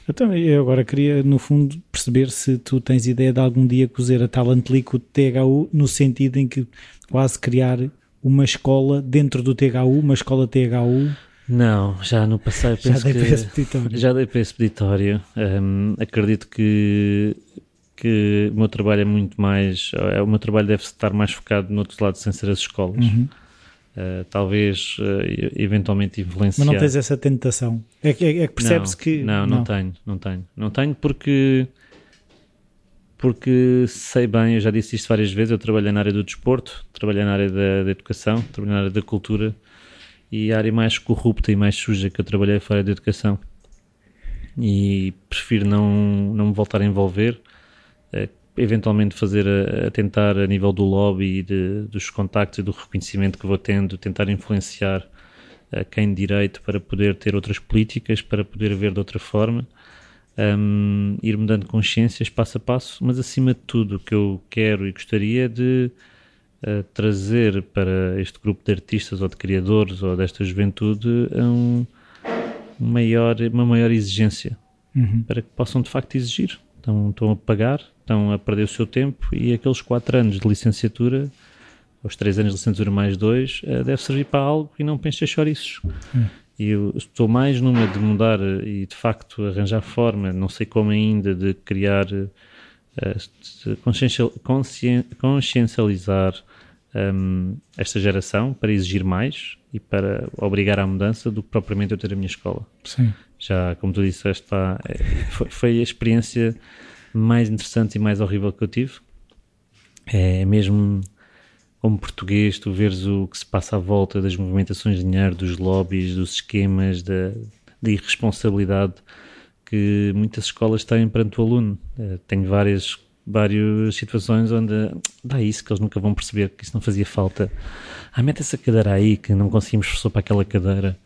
Speaker 1: Então, eu agora queria, no fundo, perceber se tu tens ideia de algum dia cozer a Talent League com o THU, no sentido em que quase criar uma escola dentro do THU, uma escola THU.
Speaker 2: Não, já no passado
Speaker 1: já dei para esse peditório.
Speaker 2: Já dei para esse peditório. Acredito que que o meu trabalho é muito mais. É, o meu trabalho deve estar mais focado no outro lado, sem ser as escolas. Uhum. Uh, talvez uh, eventualmente influenciar.
Speaker 1: Mas não tens essa tentação. É que, é, é que percebes
Speaker 2: não,
Speaker 1: que.
Speaker 2: Não, não, não, tenho, não tenho. Não tenho porque. Porque sei bem, eu já disse isto várias vezes. Eu trabalhei na área do desporto, trabalhei na área da, da educação, trabalhei na área da cultura e a área mais corrupta e mais suja que eu trabalhei foi a da educação. E prefiro não, não me voltar a envolver eventualmente fazer a, a, tentar a nível do lobby, de, dos contactos e do reconhecimento que vou tendo, tentar influenciar a quem de direito para poder ter outras políticas, para poder ver de outra forma, um, ir mudando consciências passo a passo, mas acima de tudo o que eu quero e gostaria de uh, trazer para este grupo de artistas ou de criadores ou desta juventude um, maior, uma maior exigência
Speaker 1: Uhum.
Speaker 2: para que possam de facto exigir. Estão, estão a pagar, estão a perder o seu tempo e aqueles 4 anos de licenciatura, os 3 anos de licenciatura mais 2, deve servir para algo e não para encher chouriços.
Speaker 1: Hum.
Speaker 2: E eu estou mais numa de mudar eh, e de facto arranjar forma, não sei como ainda, de criar, eh, de consciencial- conscien- consciencializar hum, esta geração para exigir mais e para obrigar à mudança do que propriamente eu ter a minha escola
Speaker 1: Sim.
Speaker 2: já, como tu disseste, pá, é, foi, foi a experiência mais interessante e mais horrível que eu tive. É mesmo como português, tu veres o que se passa à volta das movimentações de dinheiro, dos lobbies, dos esquemas, da, da irresponsabilidade que muitas escolas têm perante o aluno. Eh, Tenho várias, várias situações onde dá isso que eles nunca vão perceber que isso não fazia falta. Ah, mete essa cadeira aí que não conseguimos professor para aquela cadeira.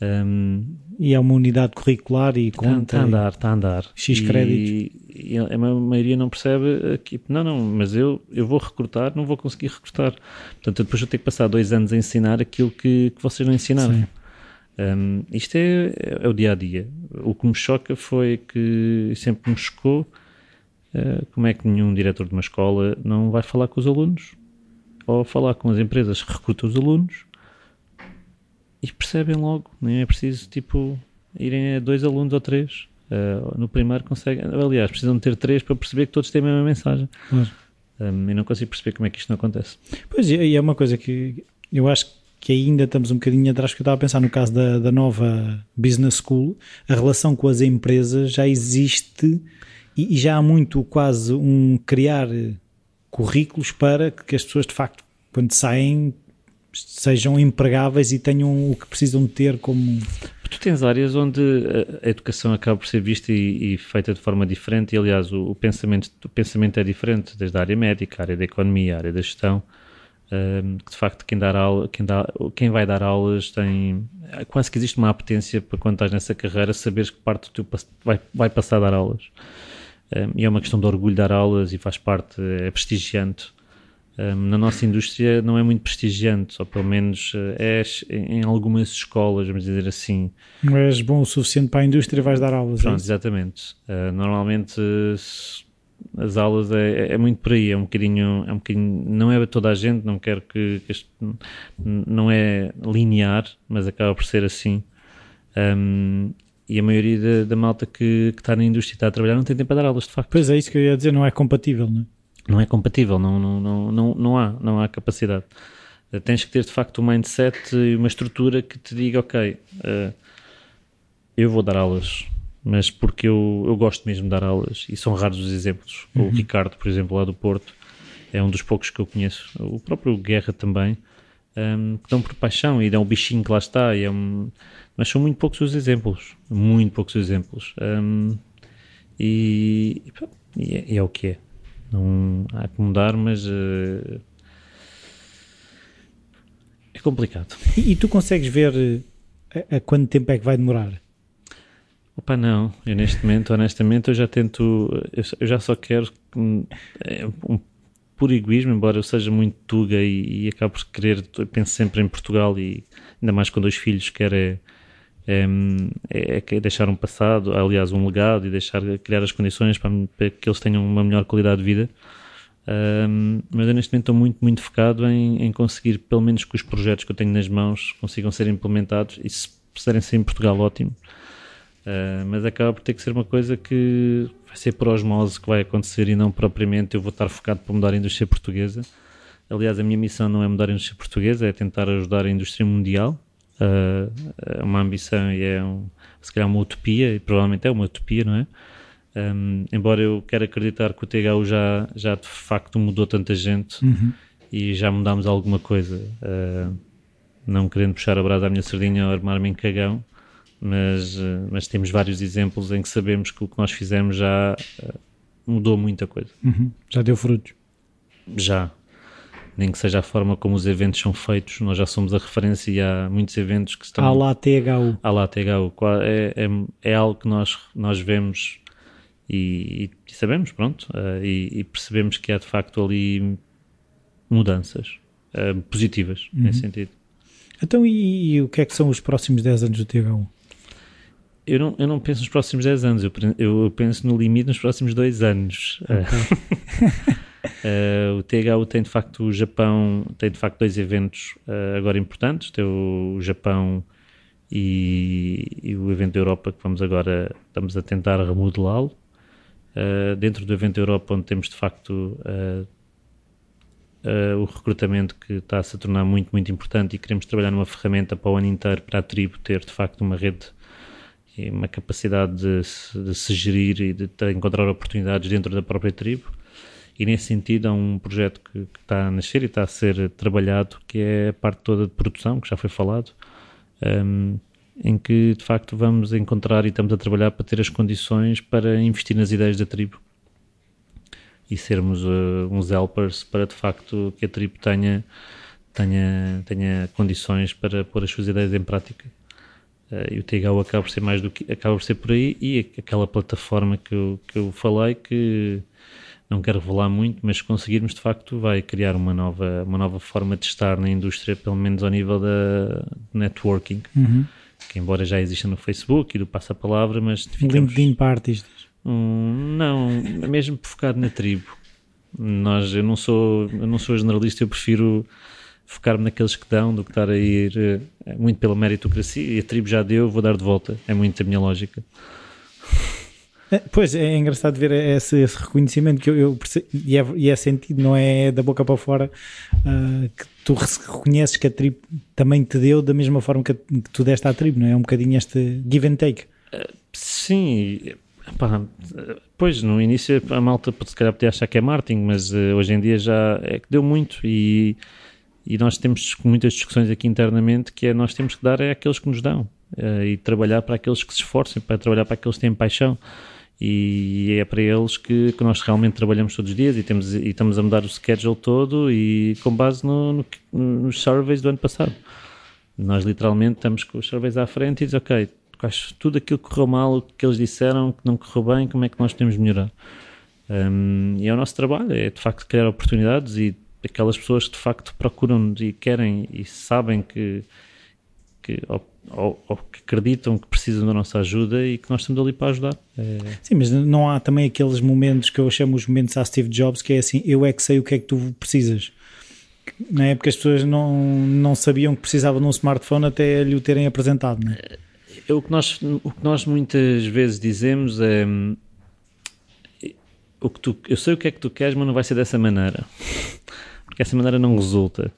Speaker 2: Hum,
Speaker 1: E é uma unidade curricular e
Speaker 2: Está
Speaker 1: conta.
Speaker 2: a andar, está a andar.
Speaker 1: X
Speaker 2: E-
Speaker 1: créditos.
Speaker 2: E, a maioria não percebe aqui. Não, não, mas eu, eu vou recrutar, não vou conseguir recrutar. Portanto, depois eu tenho que passar dois anos a ensinar aquilo que, que vocês não ensinaram. Um, isto é, é o dia a dia. O que me choca foi que sempre me chocou uh, como é que nenhum diretor de uma escola não vai falar com os alunos ou falar com as empresas que recrutam os alunos e percebem logo. Nem é preciso tipo irem a dois alunos ou três. Uh, no primeiro conseguem, aliás, precisam ter três para perceber que todos têm a mesma mensagem.
Speaker 1: Claro.
Speaker 2: Um, eu não consigo perceber como é que isto não acontece.
Speaker 1: Pois, e é uma coisa que eu acho que ainda estamos um bocadinho atrás, que eu estava a pensar no caso da, da nova Business School, a relação com as empresas já existe e, e já há muito quase um criar currículos para que as pessoas de facto, quando saem, sejam empregáveis e tenham o que precisam de ter como...
Speaker 2: Tu tens áreas onde a- educação acaba por ser vista e, e feita de forma diferente, e aliás, o, o pensamento, o pensamento é diferente, desde a área médica, a área da economia, a área da gestão. que de facto, quem, dar aula, quem, dá, quem vai dar aulas tem. Quase que existe uma apetência para quando estás nessa carreira saberes que parte do teu vai, vai passar a dar aulas. Hum, e é uma questão de orgulho dar aulas e faz parte, é prestigiante. Hum, na nossa indústria não é muito prestigiante, ou pelo menos eh, é em algumas escolas, vamos dizer assim.
Speaker 1: Não és bom o suficiente para a indústria e vais dar aulas. é
Speaker 2: Pronto,
Speaker 1: isso?
Speaker 2: exatamente. Uh, normalmente as aulas é, é muito por aí, é um bocadinho, é um bocadinho, não é toda a gente, não quero que, que este- não é linear, mas acaba por ser assim. Um, e a maioria da, da malta que, que está na indústria e está a trabalhar não tem tempo para dar aulas, de facto.
Speaker 1: Pois é isso que eu ia dizer, não é compatível, não é?
Speaker 2: Não é compatível, não, não, não, não, não há, não há capacidade. Uh, tens que ter de facto um mindset e uma estrutura que te diga, ok, uh, eu vou dar aulas, mas porque eu, eu gosto mesmo de dar aulas e são raros os exemplos. O Ricardo, por exemplo, lá do Porto, é um dos poucos que eu conheço. O próprio Guerra também, um, que dão por paixão e dão o bichinho que lá está. E é um- mas são muito poucos os exemplos, muito poucos os exemplos. Um, e, e pronto, e é, e é o que é. Não há que mudar, mas eh, é complicado.
Speaker 1: E, e tu consegues ver eh, a, a quanto tempo é que vai demorar?
Speaker 2: Opa, não, eu neste momento, honestamente, eu já tento, eu, já só quero hum, é, um puro egoísmo, embora eu seja muito tuga e, e acabo por querer, eu penso sempre em Portugal e ainda mais com dois filhos, quero é, é, é, deixar um passado, aliás, um legado e deixar, criar as condições para, para que eles tenham uma melhor qualidade de vida. Hum, mas eu neste momento estou muito, muito focado em, em conseguir, pelo menos que os projetos que eu tenho nas mãos consigam ser implementados e se puderem ser em Portugal, ótimo. Uh, mas acaba por ter que ser uma coisa que vai ser por osmose que vai acontecer e não propriamente eu vou estar focado para mudar a indústria portuguesa. Aliás, a minha missão não é mudar a indústria portuguesa, é tentar ajudar a indústria mundial. Uh, é uma ambição e é um, se calhar uma utopia, e provavelmente é uma utopia, não é? Um, embora eu quero acreditar que o THU já, já de facto mudou tanta gente e já mudámos alguma coisa. Uh, não querendo puxar a brasa à minha sardinha ou armar-me em cagão, mas, eh, mas temos vários exemplos em que sabemos que o que nós fizemos já mudou muita coisa.
Speaker 1: Uhum. Já deu frutos.
Speaker 2: Já. Nem que seja a forma como os eventos são feitos, nós já somos a referência e há muitos eventos que estão.
Speaker 1: Há lá THU.
Speaker 2: À lá THU. É, é, é algo que nós, nós vemos e, e sabemos, pronto, eh, e, e percebemos que há de facto ali mudanças uh, positivas uhum. nesse sentido.
Speaker 1: Então, e, e, o que é que são os próximos 10 anos do THU?
Speaker 2: Eu não, eu não penso nos próximos 10 anos, eu, eu penso no limite nos próximos 2 anos. Okay. [laughs] uh, o THU tem de facto o Japão, tem de facto dois eventos uh, agora importantes, tem o Japão e, e, o evento da Europa que vamos agora, estamos a tentar remodelá-lo. Uh, dentro do evento da Europa, onde temos de facto o recrutamento que está a se tornar muito, muito importante e queremos trabalhar numa ferramenta para o ano inteiro para a tribo ter de facto uma rede e uma capacidade de, de se gerir e de, de, encontrar oportunidades dentro da própria tribo. E nesse sentido há um projeto que, que, está a nascer e está a ser trabalhado, que é a parte toda de produção, que já foi falado, um, em que de facto vamos encontrar e estamos a trabalhar para ter as condições para investir nas ideias da tribo e sermos uh, uns helpers para de facto que a tribo tenha, tenha, tenha condições para pôr as suas ideias em prática. Uh, e o THU acaba por ser mais do que acaba por ser por aí e aquela plataforma que eu, que eu falei que não quero revelar muito, mas se conseguirmos de facto vai criar uma nova, uma nova forma de estar na indústria, pelo menos ao nível da networking, uhum. que embora já exista no Facebook e do passa-palavra, mas
Speaker 1: ficamos... LinkedIn para artistas.
Speaker 2: Um, não, mesmo focado na tribo. Nós, eu não sou, eu não sou generalista, eu prefiro focar-me naqueles que dão do que estar a ir eh, muito pela meritocracia e a tribo já deu, vou dar de volta. É muito a minha lógica.
Speaker 1: É, pois é engraçado ver esse, esse reconhecimento que eu, eu percebo, e, é, e, é, sentido, não é da boca para fora uh, que tu reconheces que a tribo também te deu da mesma forma que, que tu deste à tribo, não é? É um bocadinho este give and take. Uh,
Speaker 2: sim, pá, pois no início a malta se calhar podia achar que é marketing, mas uh, hoje em dia já é que deu muito e e nós temos muitas discussões aqui internamente que é nós temos que dar é àqueles que nos dão uh, e trabalhar para aqueles que se esforcem, para trabalhar para aqueles que têm paixão e é para eles que, que nós realmente trabalhamos todos os dias e, temos, e estamos a mudar o schedule todo e com base no, no, nos surveys do ano passado. Nós literalmente estamos com os surveys à frente e diz ok, tudo aquilo que correu mal, o que eles disseram que não correu bem, como é que nós temos melhorar? Um, e é o nosso trabalho, é de facto criar oportunidades e aquelas pessoas que de facto procuram e querem e sabem que, que ou, ou, que acreditam que precisam da nossa ajuda e que nós estamos ali para ajudar. É...
Speaker 1: Sim, mas não há também aqueles momentos que eu chamo os momentos a Steve Jobs que é assim, eu é que sei o que é que tu precisas. Na época as pessoas não, não sabiam que precisavam de um smartphone até lhe o terem apresentado. Não é?
Speaker 2: é o, que nós, o que nós muitas vezes dizemos é o que tu, eu sei o que é que tu queres, mas não vai ser dessa maneira porque essa maneira não resulta.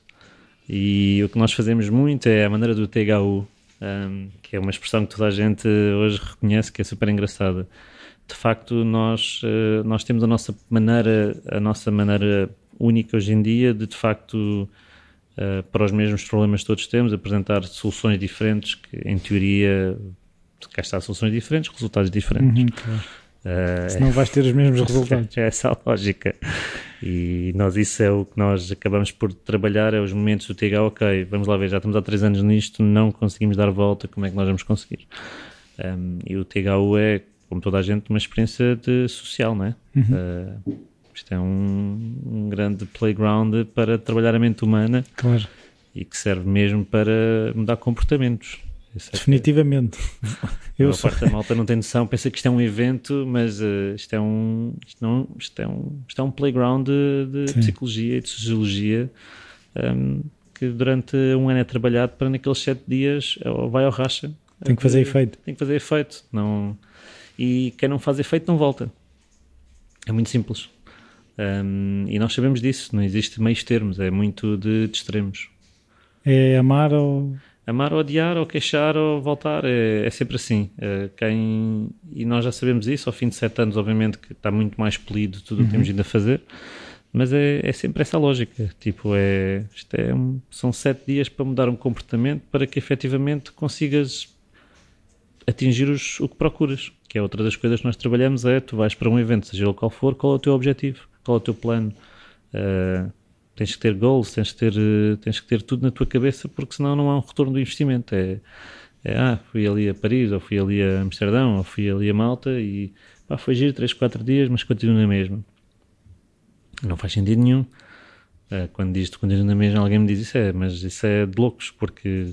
Speaker 2: E o que nós fazemos muito é a maneira do THU, um, que é uma expressão que toda a gente hoje reconhece, que é super engraçada. De facto, nós, uh, nós temos a nossa maneira, a nossa maneira única hoje em dia de, de facto, uh, para os mesmos problemas que todos temos, apresentar soluções diferentes, que em teoria, cá está, soluções diferentes, resultados diferentes. Uhum, claro.
Speaker 1: Uh, Senão vais ter os mesmos [laughs] resultados.
Speaker 2: É essa a lógica. E nós, isso é o que nós acabamos por trabalhar, é os momentos do TH, ok, vamos lá ver, já estamos há três anos nisto, não conseguimos dar volta, como é que nós vamos conseguir? Um, e o THU é, como toda a gente, uma experiência de social, não é? Uhum. Uh, isto é um, um, grande playground para trabalhar a mente humana
Speaker 1: claro.
Speaker 2: e que serve mesmo para mudar comportamentos.
Speaker 1: É Definitivamente.
Speaker 2: Eu a sou... parte da malta não tem noção, pensa que isto é um evento, mas uh, isto, é um, isto, não, isto, é um, isto é um playground de, de psicologia e de sociologia um, que durante um ano é trabalhado para naqueles sete dias vai ao racha.
Speaker 1: Tem que fazer efeito.
Speaker 2: Tem que fazer efeito. Não... E quem não faz efeito não volta. É muito simples. Um, e nós sabemos disso, não existe meios termos, é muito de, de extremos.
Speaker 1: É amar ou
Speaker 2: amar ou odiar, ou queixar ou voltar, é, é sempre assim. É, quem, e nós já sabemos isso, ao fim de sete anos, obviamente, que está muito mais polido tudo o que temos uhum. vindo a fazer, mas é, é sempre essa lógica. Tipo, é, isto é um, são sete dias para mudar um comportamento para que efetivamente consigas atingir os, o que procuras. Que é outra das coisas que nós trabalhamos, é tu vais para um evento, seja ele qual for, qual é o teu objetivo, qual é o teu plano. Uh, tens que ter goals, tens que ter, eh, tens que ter tudo na tua cabeça, porque senão não há um retorno do investimento. É, é ah, fui ali a Paris, ou fui ali a Amsterdão, ou fui ali a Malta e pá, foi giro 3, 4 dias, mas continuo na mesma. Não faz sentido nenhum. Uh, quando diz tu continuas na mesma, alguém me diz isso é, mas isso é de loucos, porque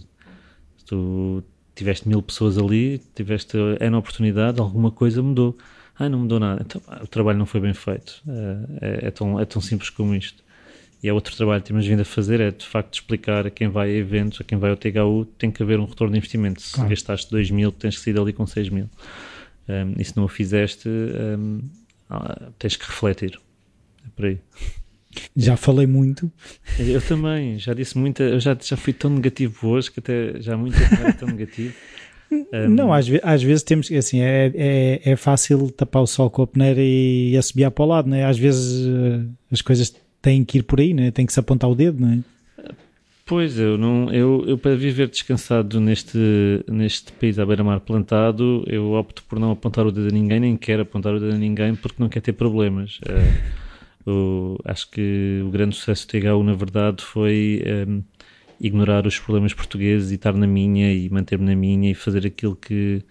Speaker 2: tu tiveste mil pessoas ali, tiveste N oportunidade, alguma coisa mudou. Ah, não mudou nada. Então, o trabalho não foi bem feito. Uh, é, é, tão, é tão simples como isto. E é outro trabalho que temos vindo a fazer, é de facto explicar a quem vai a eventos, a quem vai ao THU, tem que haver um retorno de investimento. Se claro. gastaste 2 mil, tens que sair dali com 6 mil. Um, e se não o fizeste, um, ah, tens que refletir. É por aí.
Speaker 1: Já falei muito.
Speaker 2: Eu também, já disse muito, eu já, já fui tão negativo hoje que até já muito era tão negativo.
Speaker 1: Um, [laughs] não, às, às, vezes temos assim, é, é, é fácil tapar o sol com a peneira e assobiar para o lado, não é? Às vezes uh, as coisas têm que ir por aí, não é? Tem que se apontar o dedo, não é?
Speaker 2: Pois, eu, não, eu, eu para viver descansado neste, neste país à beira-mar plantado, eu opto por não apontar o dedo a ninguém, nem quero apontar o dedo a ninguém porque não quero ter problemas. Uh, o, acho que o grande sucesso do THU, na verdade, foi um, ignorar os problemas portugueses e estar na minha e manter-me na minha e fazer aquilo que,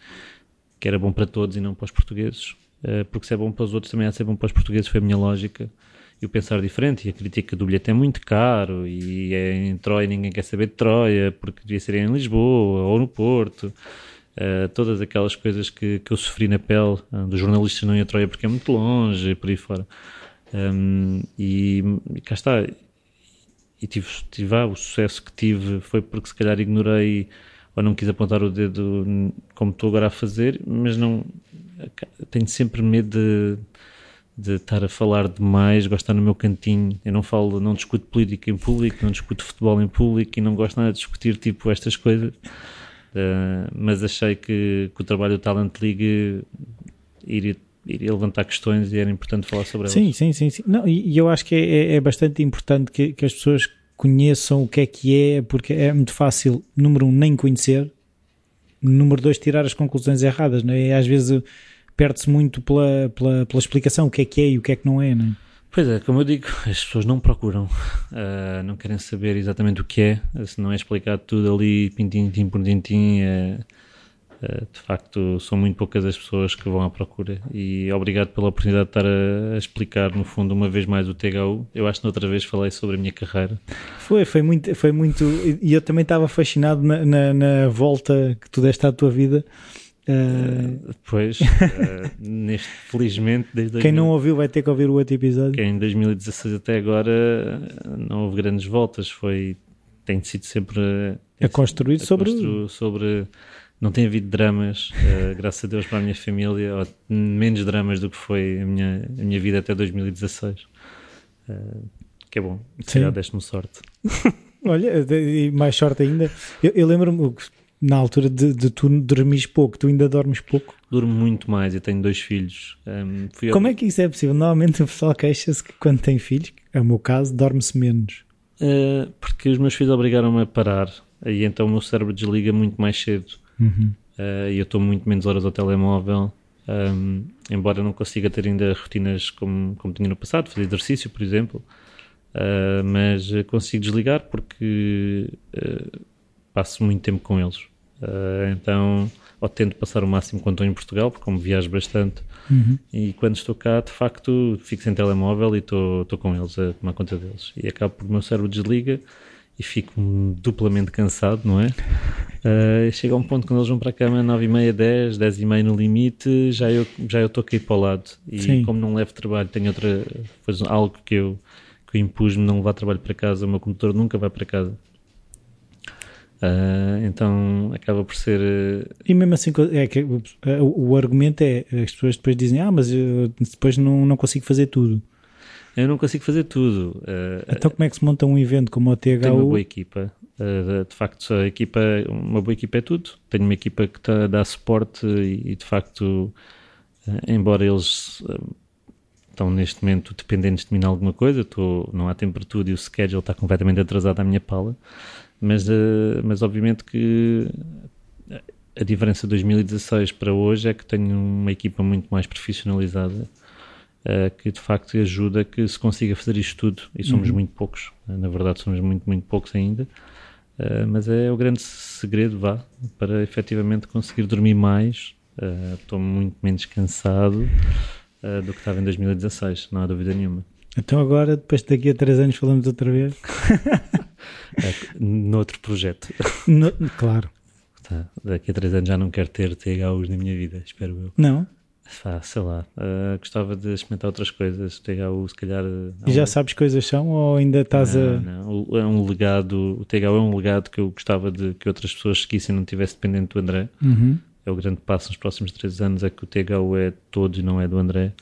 Speaker 2: que era bom para todos e não para os portugueses. Uh, porque se é bom para os outros, também há de ser bom para os portugueses, foi a minha lógica e o pensar diferente e a crítica do bilhete é muito caro e é em Troia ninguém quer saber de Troia porque devia ser em Lisboa ou no Porto. Uh, todas aquelas coisas que, que eu sofri na pele uh, dos jornalistas não ir a Troia porque é muito longe e por aí fora. Um, e, e, cá está. E tive, tive ah, o sucesso que tive foi porque se calhar ignorei ou não quis apontar o dedo como estou agora a fazer mas não tenho sempre medo de de estar a falar demais, gosto de estar no meu cantinho. Eu não falo, não discuto política em público, não discuto futebol em público e não gosto nada de discutir tipo estas coisas. Uh, mas achei que, que, o trabalho do Talent League iria, iria levantar questões e era importante falar sobre elas.
Speaker 1: Sim, sim, sim. sim. Não, e, e eu acho que é, é, é bastante importante que, que, as pessoas conheçam o que é que é, porque é muito fácil, número um, nem conhecer, número dois, tirar as conclusões erradas. Não é? E às vezes perde-se muito pela, pela, pela, explicação, o que é que é e o que é que não é, não é?
Speaker 2: Pois é, como eu digo, [laughs] as pessoas não procuram, uh, não querem saber exatamente o que é, se não é explicado tudo ali, pintim, por tintim, uh, uh, de facto são muito poucas as pessoas que vão à procura e obrigado pela oportunidade de estar a, a, explicar, no fundo, uma vez mais o THU. Eu acho que outra vez falei sobre a minha carreira.
Speaker 1: Foi, foi muito, foi muito e eu também estava fascinado na, na, na volta que tu deste à tua vida
Speaker 2: Uh, pois, uh, neste, felizmente, desde
Speaker 1: Quem 2000, não ouviu vai ter que ouvir o outro episódio.
Speaker 2: Em 2016 até agora não houve grandes voltas, foi tem sido sempre
Speaker 1: a construir
Speaker 2: a
Speaker 1: sobre
Speaker 2: construir, sobre não tem havido dramas, [laughs] graças a Deus para a minha família, ou menos dramas do que foi a minha, a minha vida até 2016. que é bom, se calhar deste-me sorte. [laughs]
Speaker 1: Olha, e mais sorte ainda. Eu, eu lembro-me na altura de, de tu dormires pouco, tu ainda dormes pouco?
Speaker 2: Durmo muito mais, eu tenho dois filhos. Um,
Speaker 1: Como é que isso é possível? Normalmente o pessoal queixa-se que quando tem filhos, é o meu caso, dorme-se menos.
Speaker 2: Uh, porque os meus filhos obrigaram-me a parar, e então o meu cérebro desliga muito mais cedo. Uhum. Uh, e eu estou muito menos horas ao telemóvel. Um, embora não consiga ter ainda rotinas como, como tinha no passado, fazer exercício, por exemplo, uh, mas consigo desligar porque uh, passo muito tempo com eles. Uh, então, ou tento passar o máximo quando estou em Portugal, porque como viajo bastante, uhum. e quando estou cá, de facto, fico sem telemóvel e estou, estou com eles, a tomar conta deles. E acabo por o meu cérebro desliga e fico duplamente cansado, não é? Uh, [laughs] chega a um ponto quando eles vão para a cama 9 e meia, 10, 10 e meia no limite, já eu já eu estou aqui para o lado. E Sim. como não levo trabalho, tenho outra, foi algo que eu, que eu impus-me não levar trabalho para casa, o meu computador nunca vai para casa. Uh, então acaba por ser. Uh...
Speaker 1: E mesmo assim, é que, uh, o, o, argumento é: as pessoas depois dizem, ah, mas depois não, não consigo fazer tudo.
Speaker 2: Eu não consigo fazer tudo.
Speaker 1: então, como é que se monta um evento como o THU?
Speaker 2: Tenho uma boa equipa. de facto, a equipa, uma boa equipa é tudo. Tenho uma equipa que tá, dá suporte e de facto, embora eles estão neste momento dependentes de mim em alguma coisa, não há tudo e o schedule está completamente atrasado à minha pala. Mas, uh, mas obviamente que a diferença de 2016 para hoje é que tenho uma equipa muito mais profissionalizada uh, que de facto ajuda que se consiga fazer isto tudo. E somos uhum. muito poucos, na verdade somos muito, muito poucos ainda. Uh, mas é o grande segredo vá, para efetivamente conseguir dormir mais. Estou muito menos cansado do que estava em 2016, não há dúvida nenhuma
Speaker 1: Então agora, depois daqui a três anos, falamos outra vez? [laughs]
Speaker 2: é, noutro projeto. [laughs]
Speaker 1: No, claro.
Speaker 2: Tá, daqui a três anos já não quero ter THUs na minha vida, espero eu.
Speaker 1: Não?
Speaker 2: Ah, sei lá, uh, gostava de experimentar outras coisas. THU, se calhar.
Speaker 1: E já um... sabes coisas são ou ainda estás
Speaker 2: não,
Speaker 1: a.
Speaker 2: Não, é um legado. O THU é um legado que eu gostava de que outras pessoas seguissem e não tivesse dependente do André.
Speaker 1: Uhum.
Speaker 2: É o grande passo nos próximos três anos: é que o THU é todo e não é do André.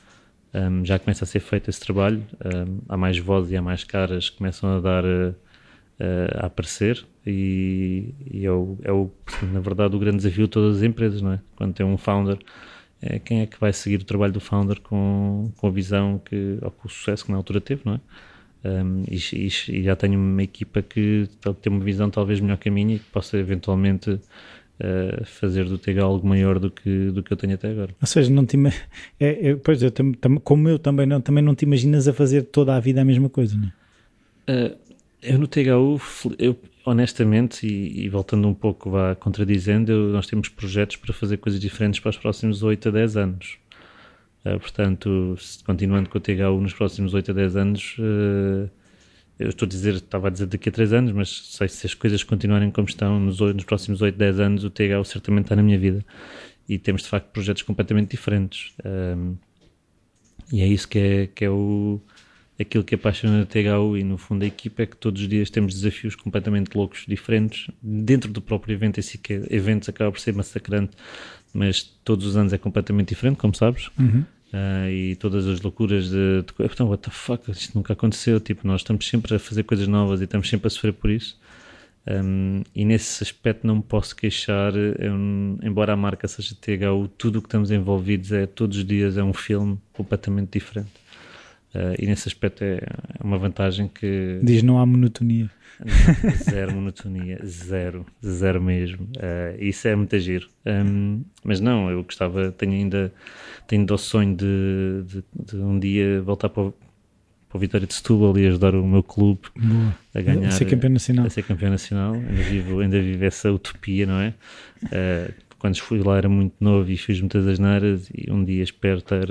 Speaker 2: Um, já começa a ser feito esse trabalho. Um, há mais vozes e há mais caras que começam a dar. Uh, a aparecer e, e é, o, é o, na verdade, o grande desafio de todas as empresas, não é? Quando tem um founder é quem é que vai seguir o trabalho do founder com, com a visão que, ou com o sucesso que na altura teve, não é? Um, e, e, e, já tenho uma equipa que tem uma visão talvez melhor que a minha e que possa eventualmente uh, fazer do TG algo maior do que, do que eu tenho até agora.
Speaker 1: Ou seja, não te, é, é, pois eu, tam, tam, como eu também não, também não te imaginas a fazer toda a vida a mesma coisa, não
Speaker 2: é? Uh, eu no THU, eu, honestamente, e, e, voltando um pouco, vá contradizendo, eu, nós temos projetos para fazer coisas diferentes para os próximos 8 a 10 anos. Uh, portanto, se, continuando com o THU nos próximos 8 a 10 anos, uh, eu estou a dizer, estava a dizer daqui a 3 anos, mas sei se as coisas continuarem como estão nos, nos próximos 8, 10 anos, o THU certamente está na minha vida. E temos de facto projetos completamente diferentes. Um, e é isso que é, que é o aquilo que apaixona a THU e no fundo a equipa é que todos os dias temos desafios completamente loucos, diferentes, dentro do próprio evento em si, que eventos acaba por ser massacrante, mas todos os anos é completamente diferente, como sabes.
Speaker 1: Uhum.
Speaker 2: Uh, e todas as loucuras de, de então, what the fuck, isto nunca aconteceu. Tipo, nós estamos sempre a fazer coisas novas e estamos sempre a sofrer por isso. Um, e nesse aspecto não me posso queixar, embora a marca seja THU, tudo o que estamos envolvidos é todos os dias é um filme completamente diferente. Uh, e nesse aspecto é, é uma vantagem que.
Speaker 1: Diz não há monotonia.
Speaker 2: zero monotonia, zero, zero mesmo. Uh, isso é muito giro. Um, mas não, eu gostava, tenho ainda, tenho ainda o sonho de, de, de um dia voltar para o, para o Vitória de Setúbal e ajudar o meu clube
Speaker 1: Boa.
Speaker 2: a ganhar. A
Speaker 1: ser campeão nacional.
Speaker 2: A ser campeão nacional. Ainda vivo, ainda vivo essa utopia, não é? Uh, quando fui lá era muito novo e fiz muitas asneiras e um dia espero ter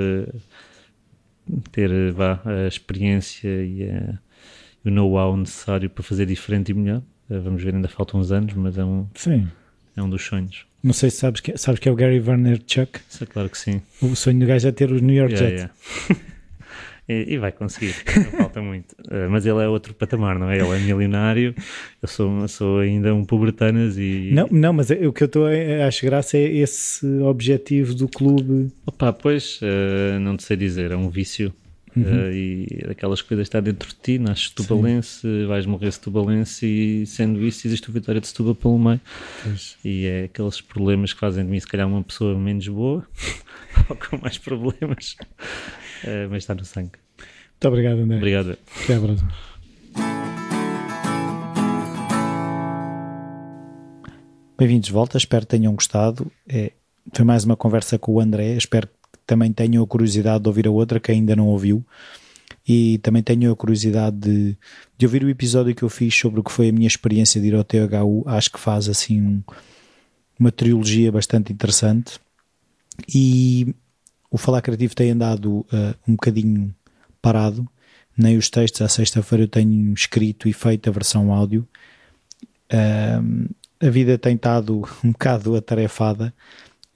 Speaker 2: ter vá, a experiência e a, o know-how necessário para fazer diferente e melhor. Eh, vamos ver, ainda faltam uns anos, mas é um,
Speaker 1: sim.
Speaker 2: é um dos sonhos.
Speaker 1: Não sei se sabes que, sabes que é o Gary Vaynerchuk.
Speaker 2: É claro que sim.
Speaker 1: O sonho do gajo é ter os New York
Speaker 2: yeah,
Speaker 1: Jets.
Speaker 2: Yeah. [laughs] E, e, vai conseguir, [laughs] não falta muito. Uh, mas ele é outro patamar, não é? Ele é milionário, eu sou, sou ainda um pobretanas e.
Speaker 1: Não, não mas o que eu estou a acho graça é esse objetivo do clube.
Speaker 2: Opa, pois, uh, não te sei dizer, é um vício. Uhum. Uh, e aquelas coisas está dentro de ti, nasces tubalense, vais morrer tubalense e sendo isso existe o Vitória de Setúbal pelo meio
Speaker 1: pois.
Speaker 2: e é aqueles problemas que fazem de mim se calhar uma pessoa menos boa [laughs] ou com mais problemas mas está no sangue
Speaker 1: muito obrigado André
Speaker 2: obrigado
Speaker 1: até próxima Bem-vindos de volta, espero que tenham gostado. É, foi mais uma conversa com o André. Espero que também tenho a curiosidade de ouvir a outra que ainda não ouviu. E também tenho a curiosidade de, de ouvir o episódio que eu fiz sobre o que foi a minha experiência de ir ao THU. Acho que faz assim um, uma trilogia bastante interessante. E o Falar Criativo tem andado uh, um bocadinho parado. Nem os textos, à sexta-feira eu tenho escrito e feito a versão áudio. Uh, a vida tem estado [laughs] um bocado atarefada.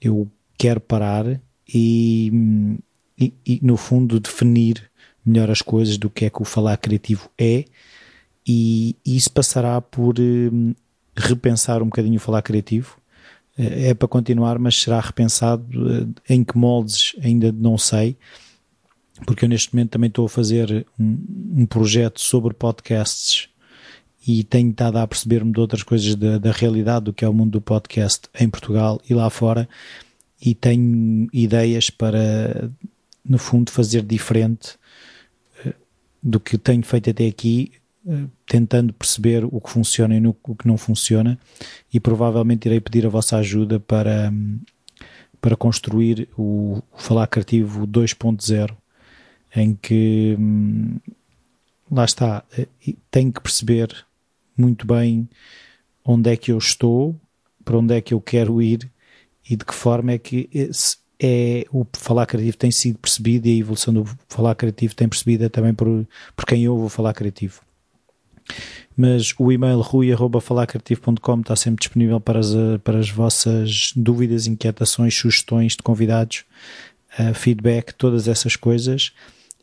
Speaker 1: Eu quero parar e, e, e, no fundo definir melhor as coisas do que é que o falar criativo é e isso passará por um, repensar um bocadinho o falar criativo é para continuar mas será repensado eh, em que moldes ainda não sei porque eu neste momento também estou a fazer um, um projeto sobre podcasts e tenho estado a perceber-me de outras coisas da, da realidade do que é o mundo do podcast em Portugal e lá fora e tenho ideias para, no fundo, fazer diferente eh, do que tenho feito até aqui, eh, tentando perceber o que funciona e o que não funciona, e provavelmente irei pedir a vossa ajuda para, para construir o, o Falar Criativo 2.0, em que hum, lá está, eh, tenho que perceber muito bem onde é que eu estou, para onde é que eu quero ir e de que forma é que é o falar criativo tem sido percebido e a evolução do falar criativo tem percebida também por, por quem ouve o falar criativo. Mas o e-mail rui.falarcreativo.com está sempre disponível para as, para as vossas dúvidas, inquietações, sugestões de convidados, uh, feedback, todas essas coisas.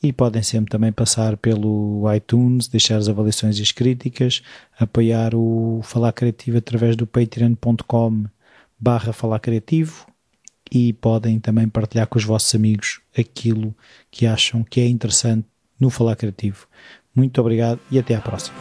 Speaker 1: E podem sempre também passar pelo iTunes, deixar as avaliações e as críticas, apoiar o Falar Criativo através do patreon.com barra Falar Criativo e podem também partilhar com os vossos amigos aquilo que acham que é interessante no Falar Criativo. Muito obrigado e até à próxima.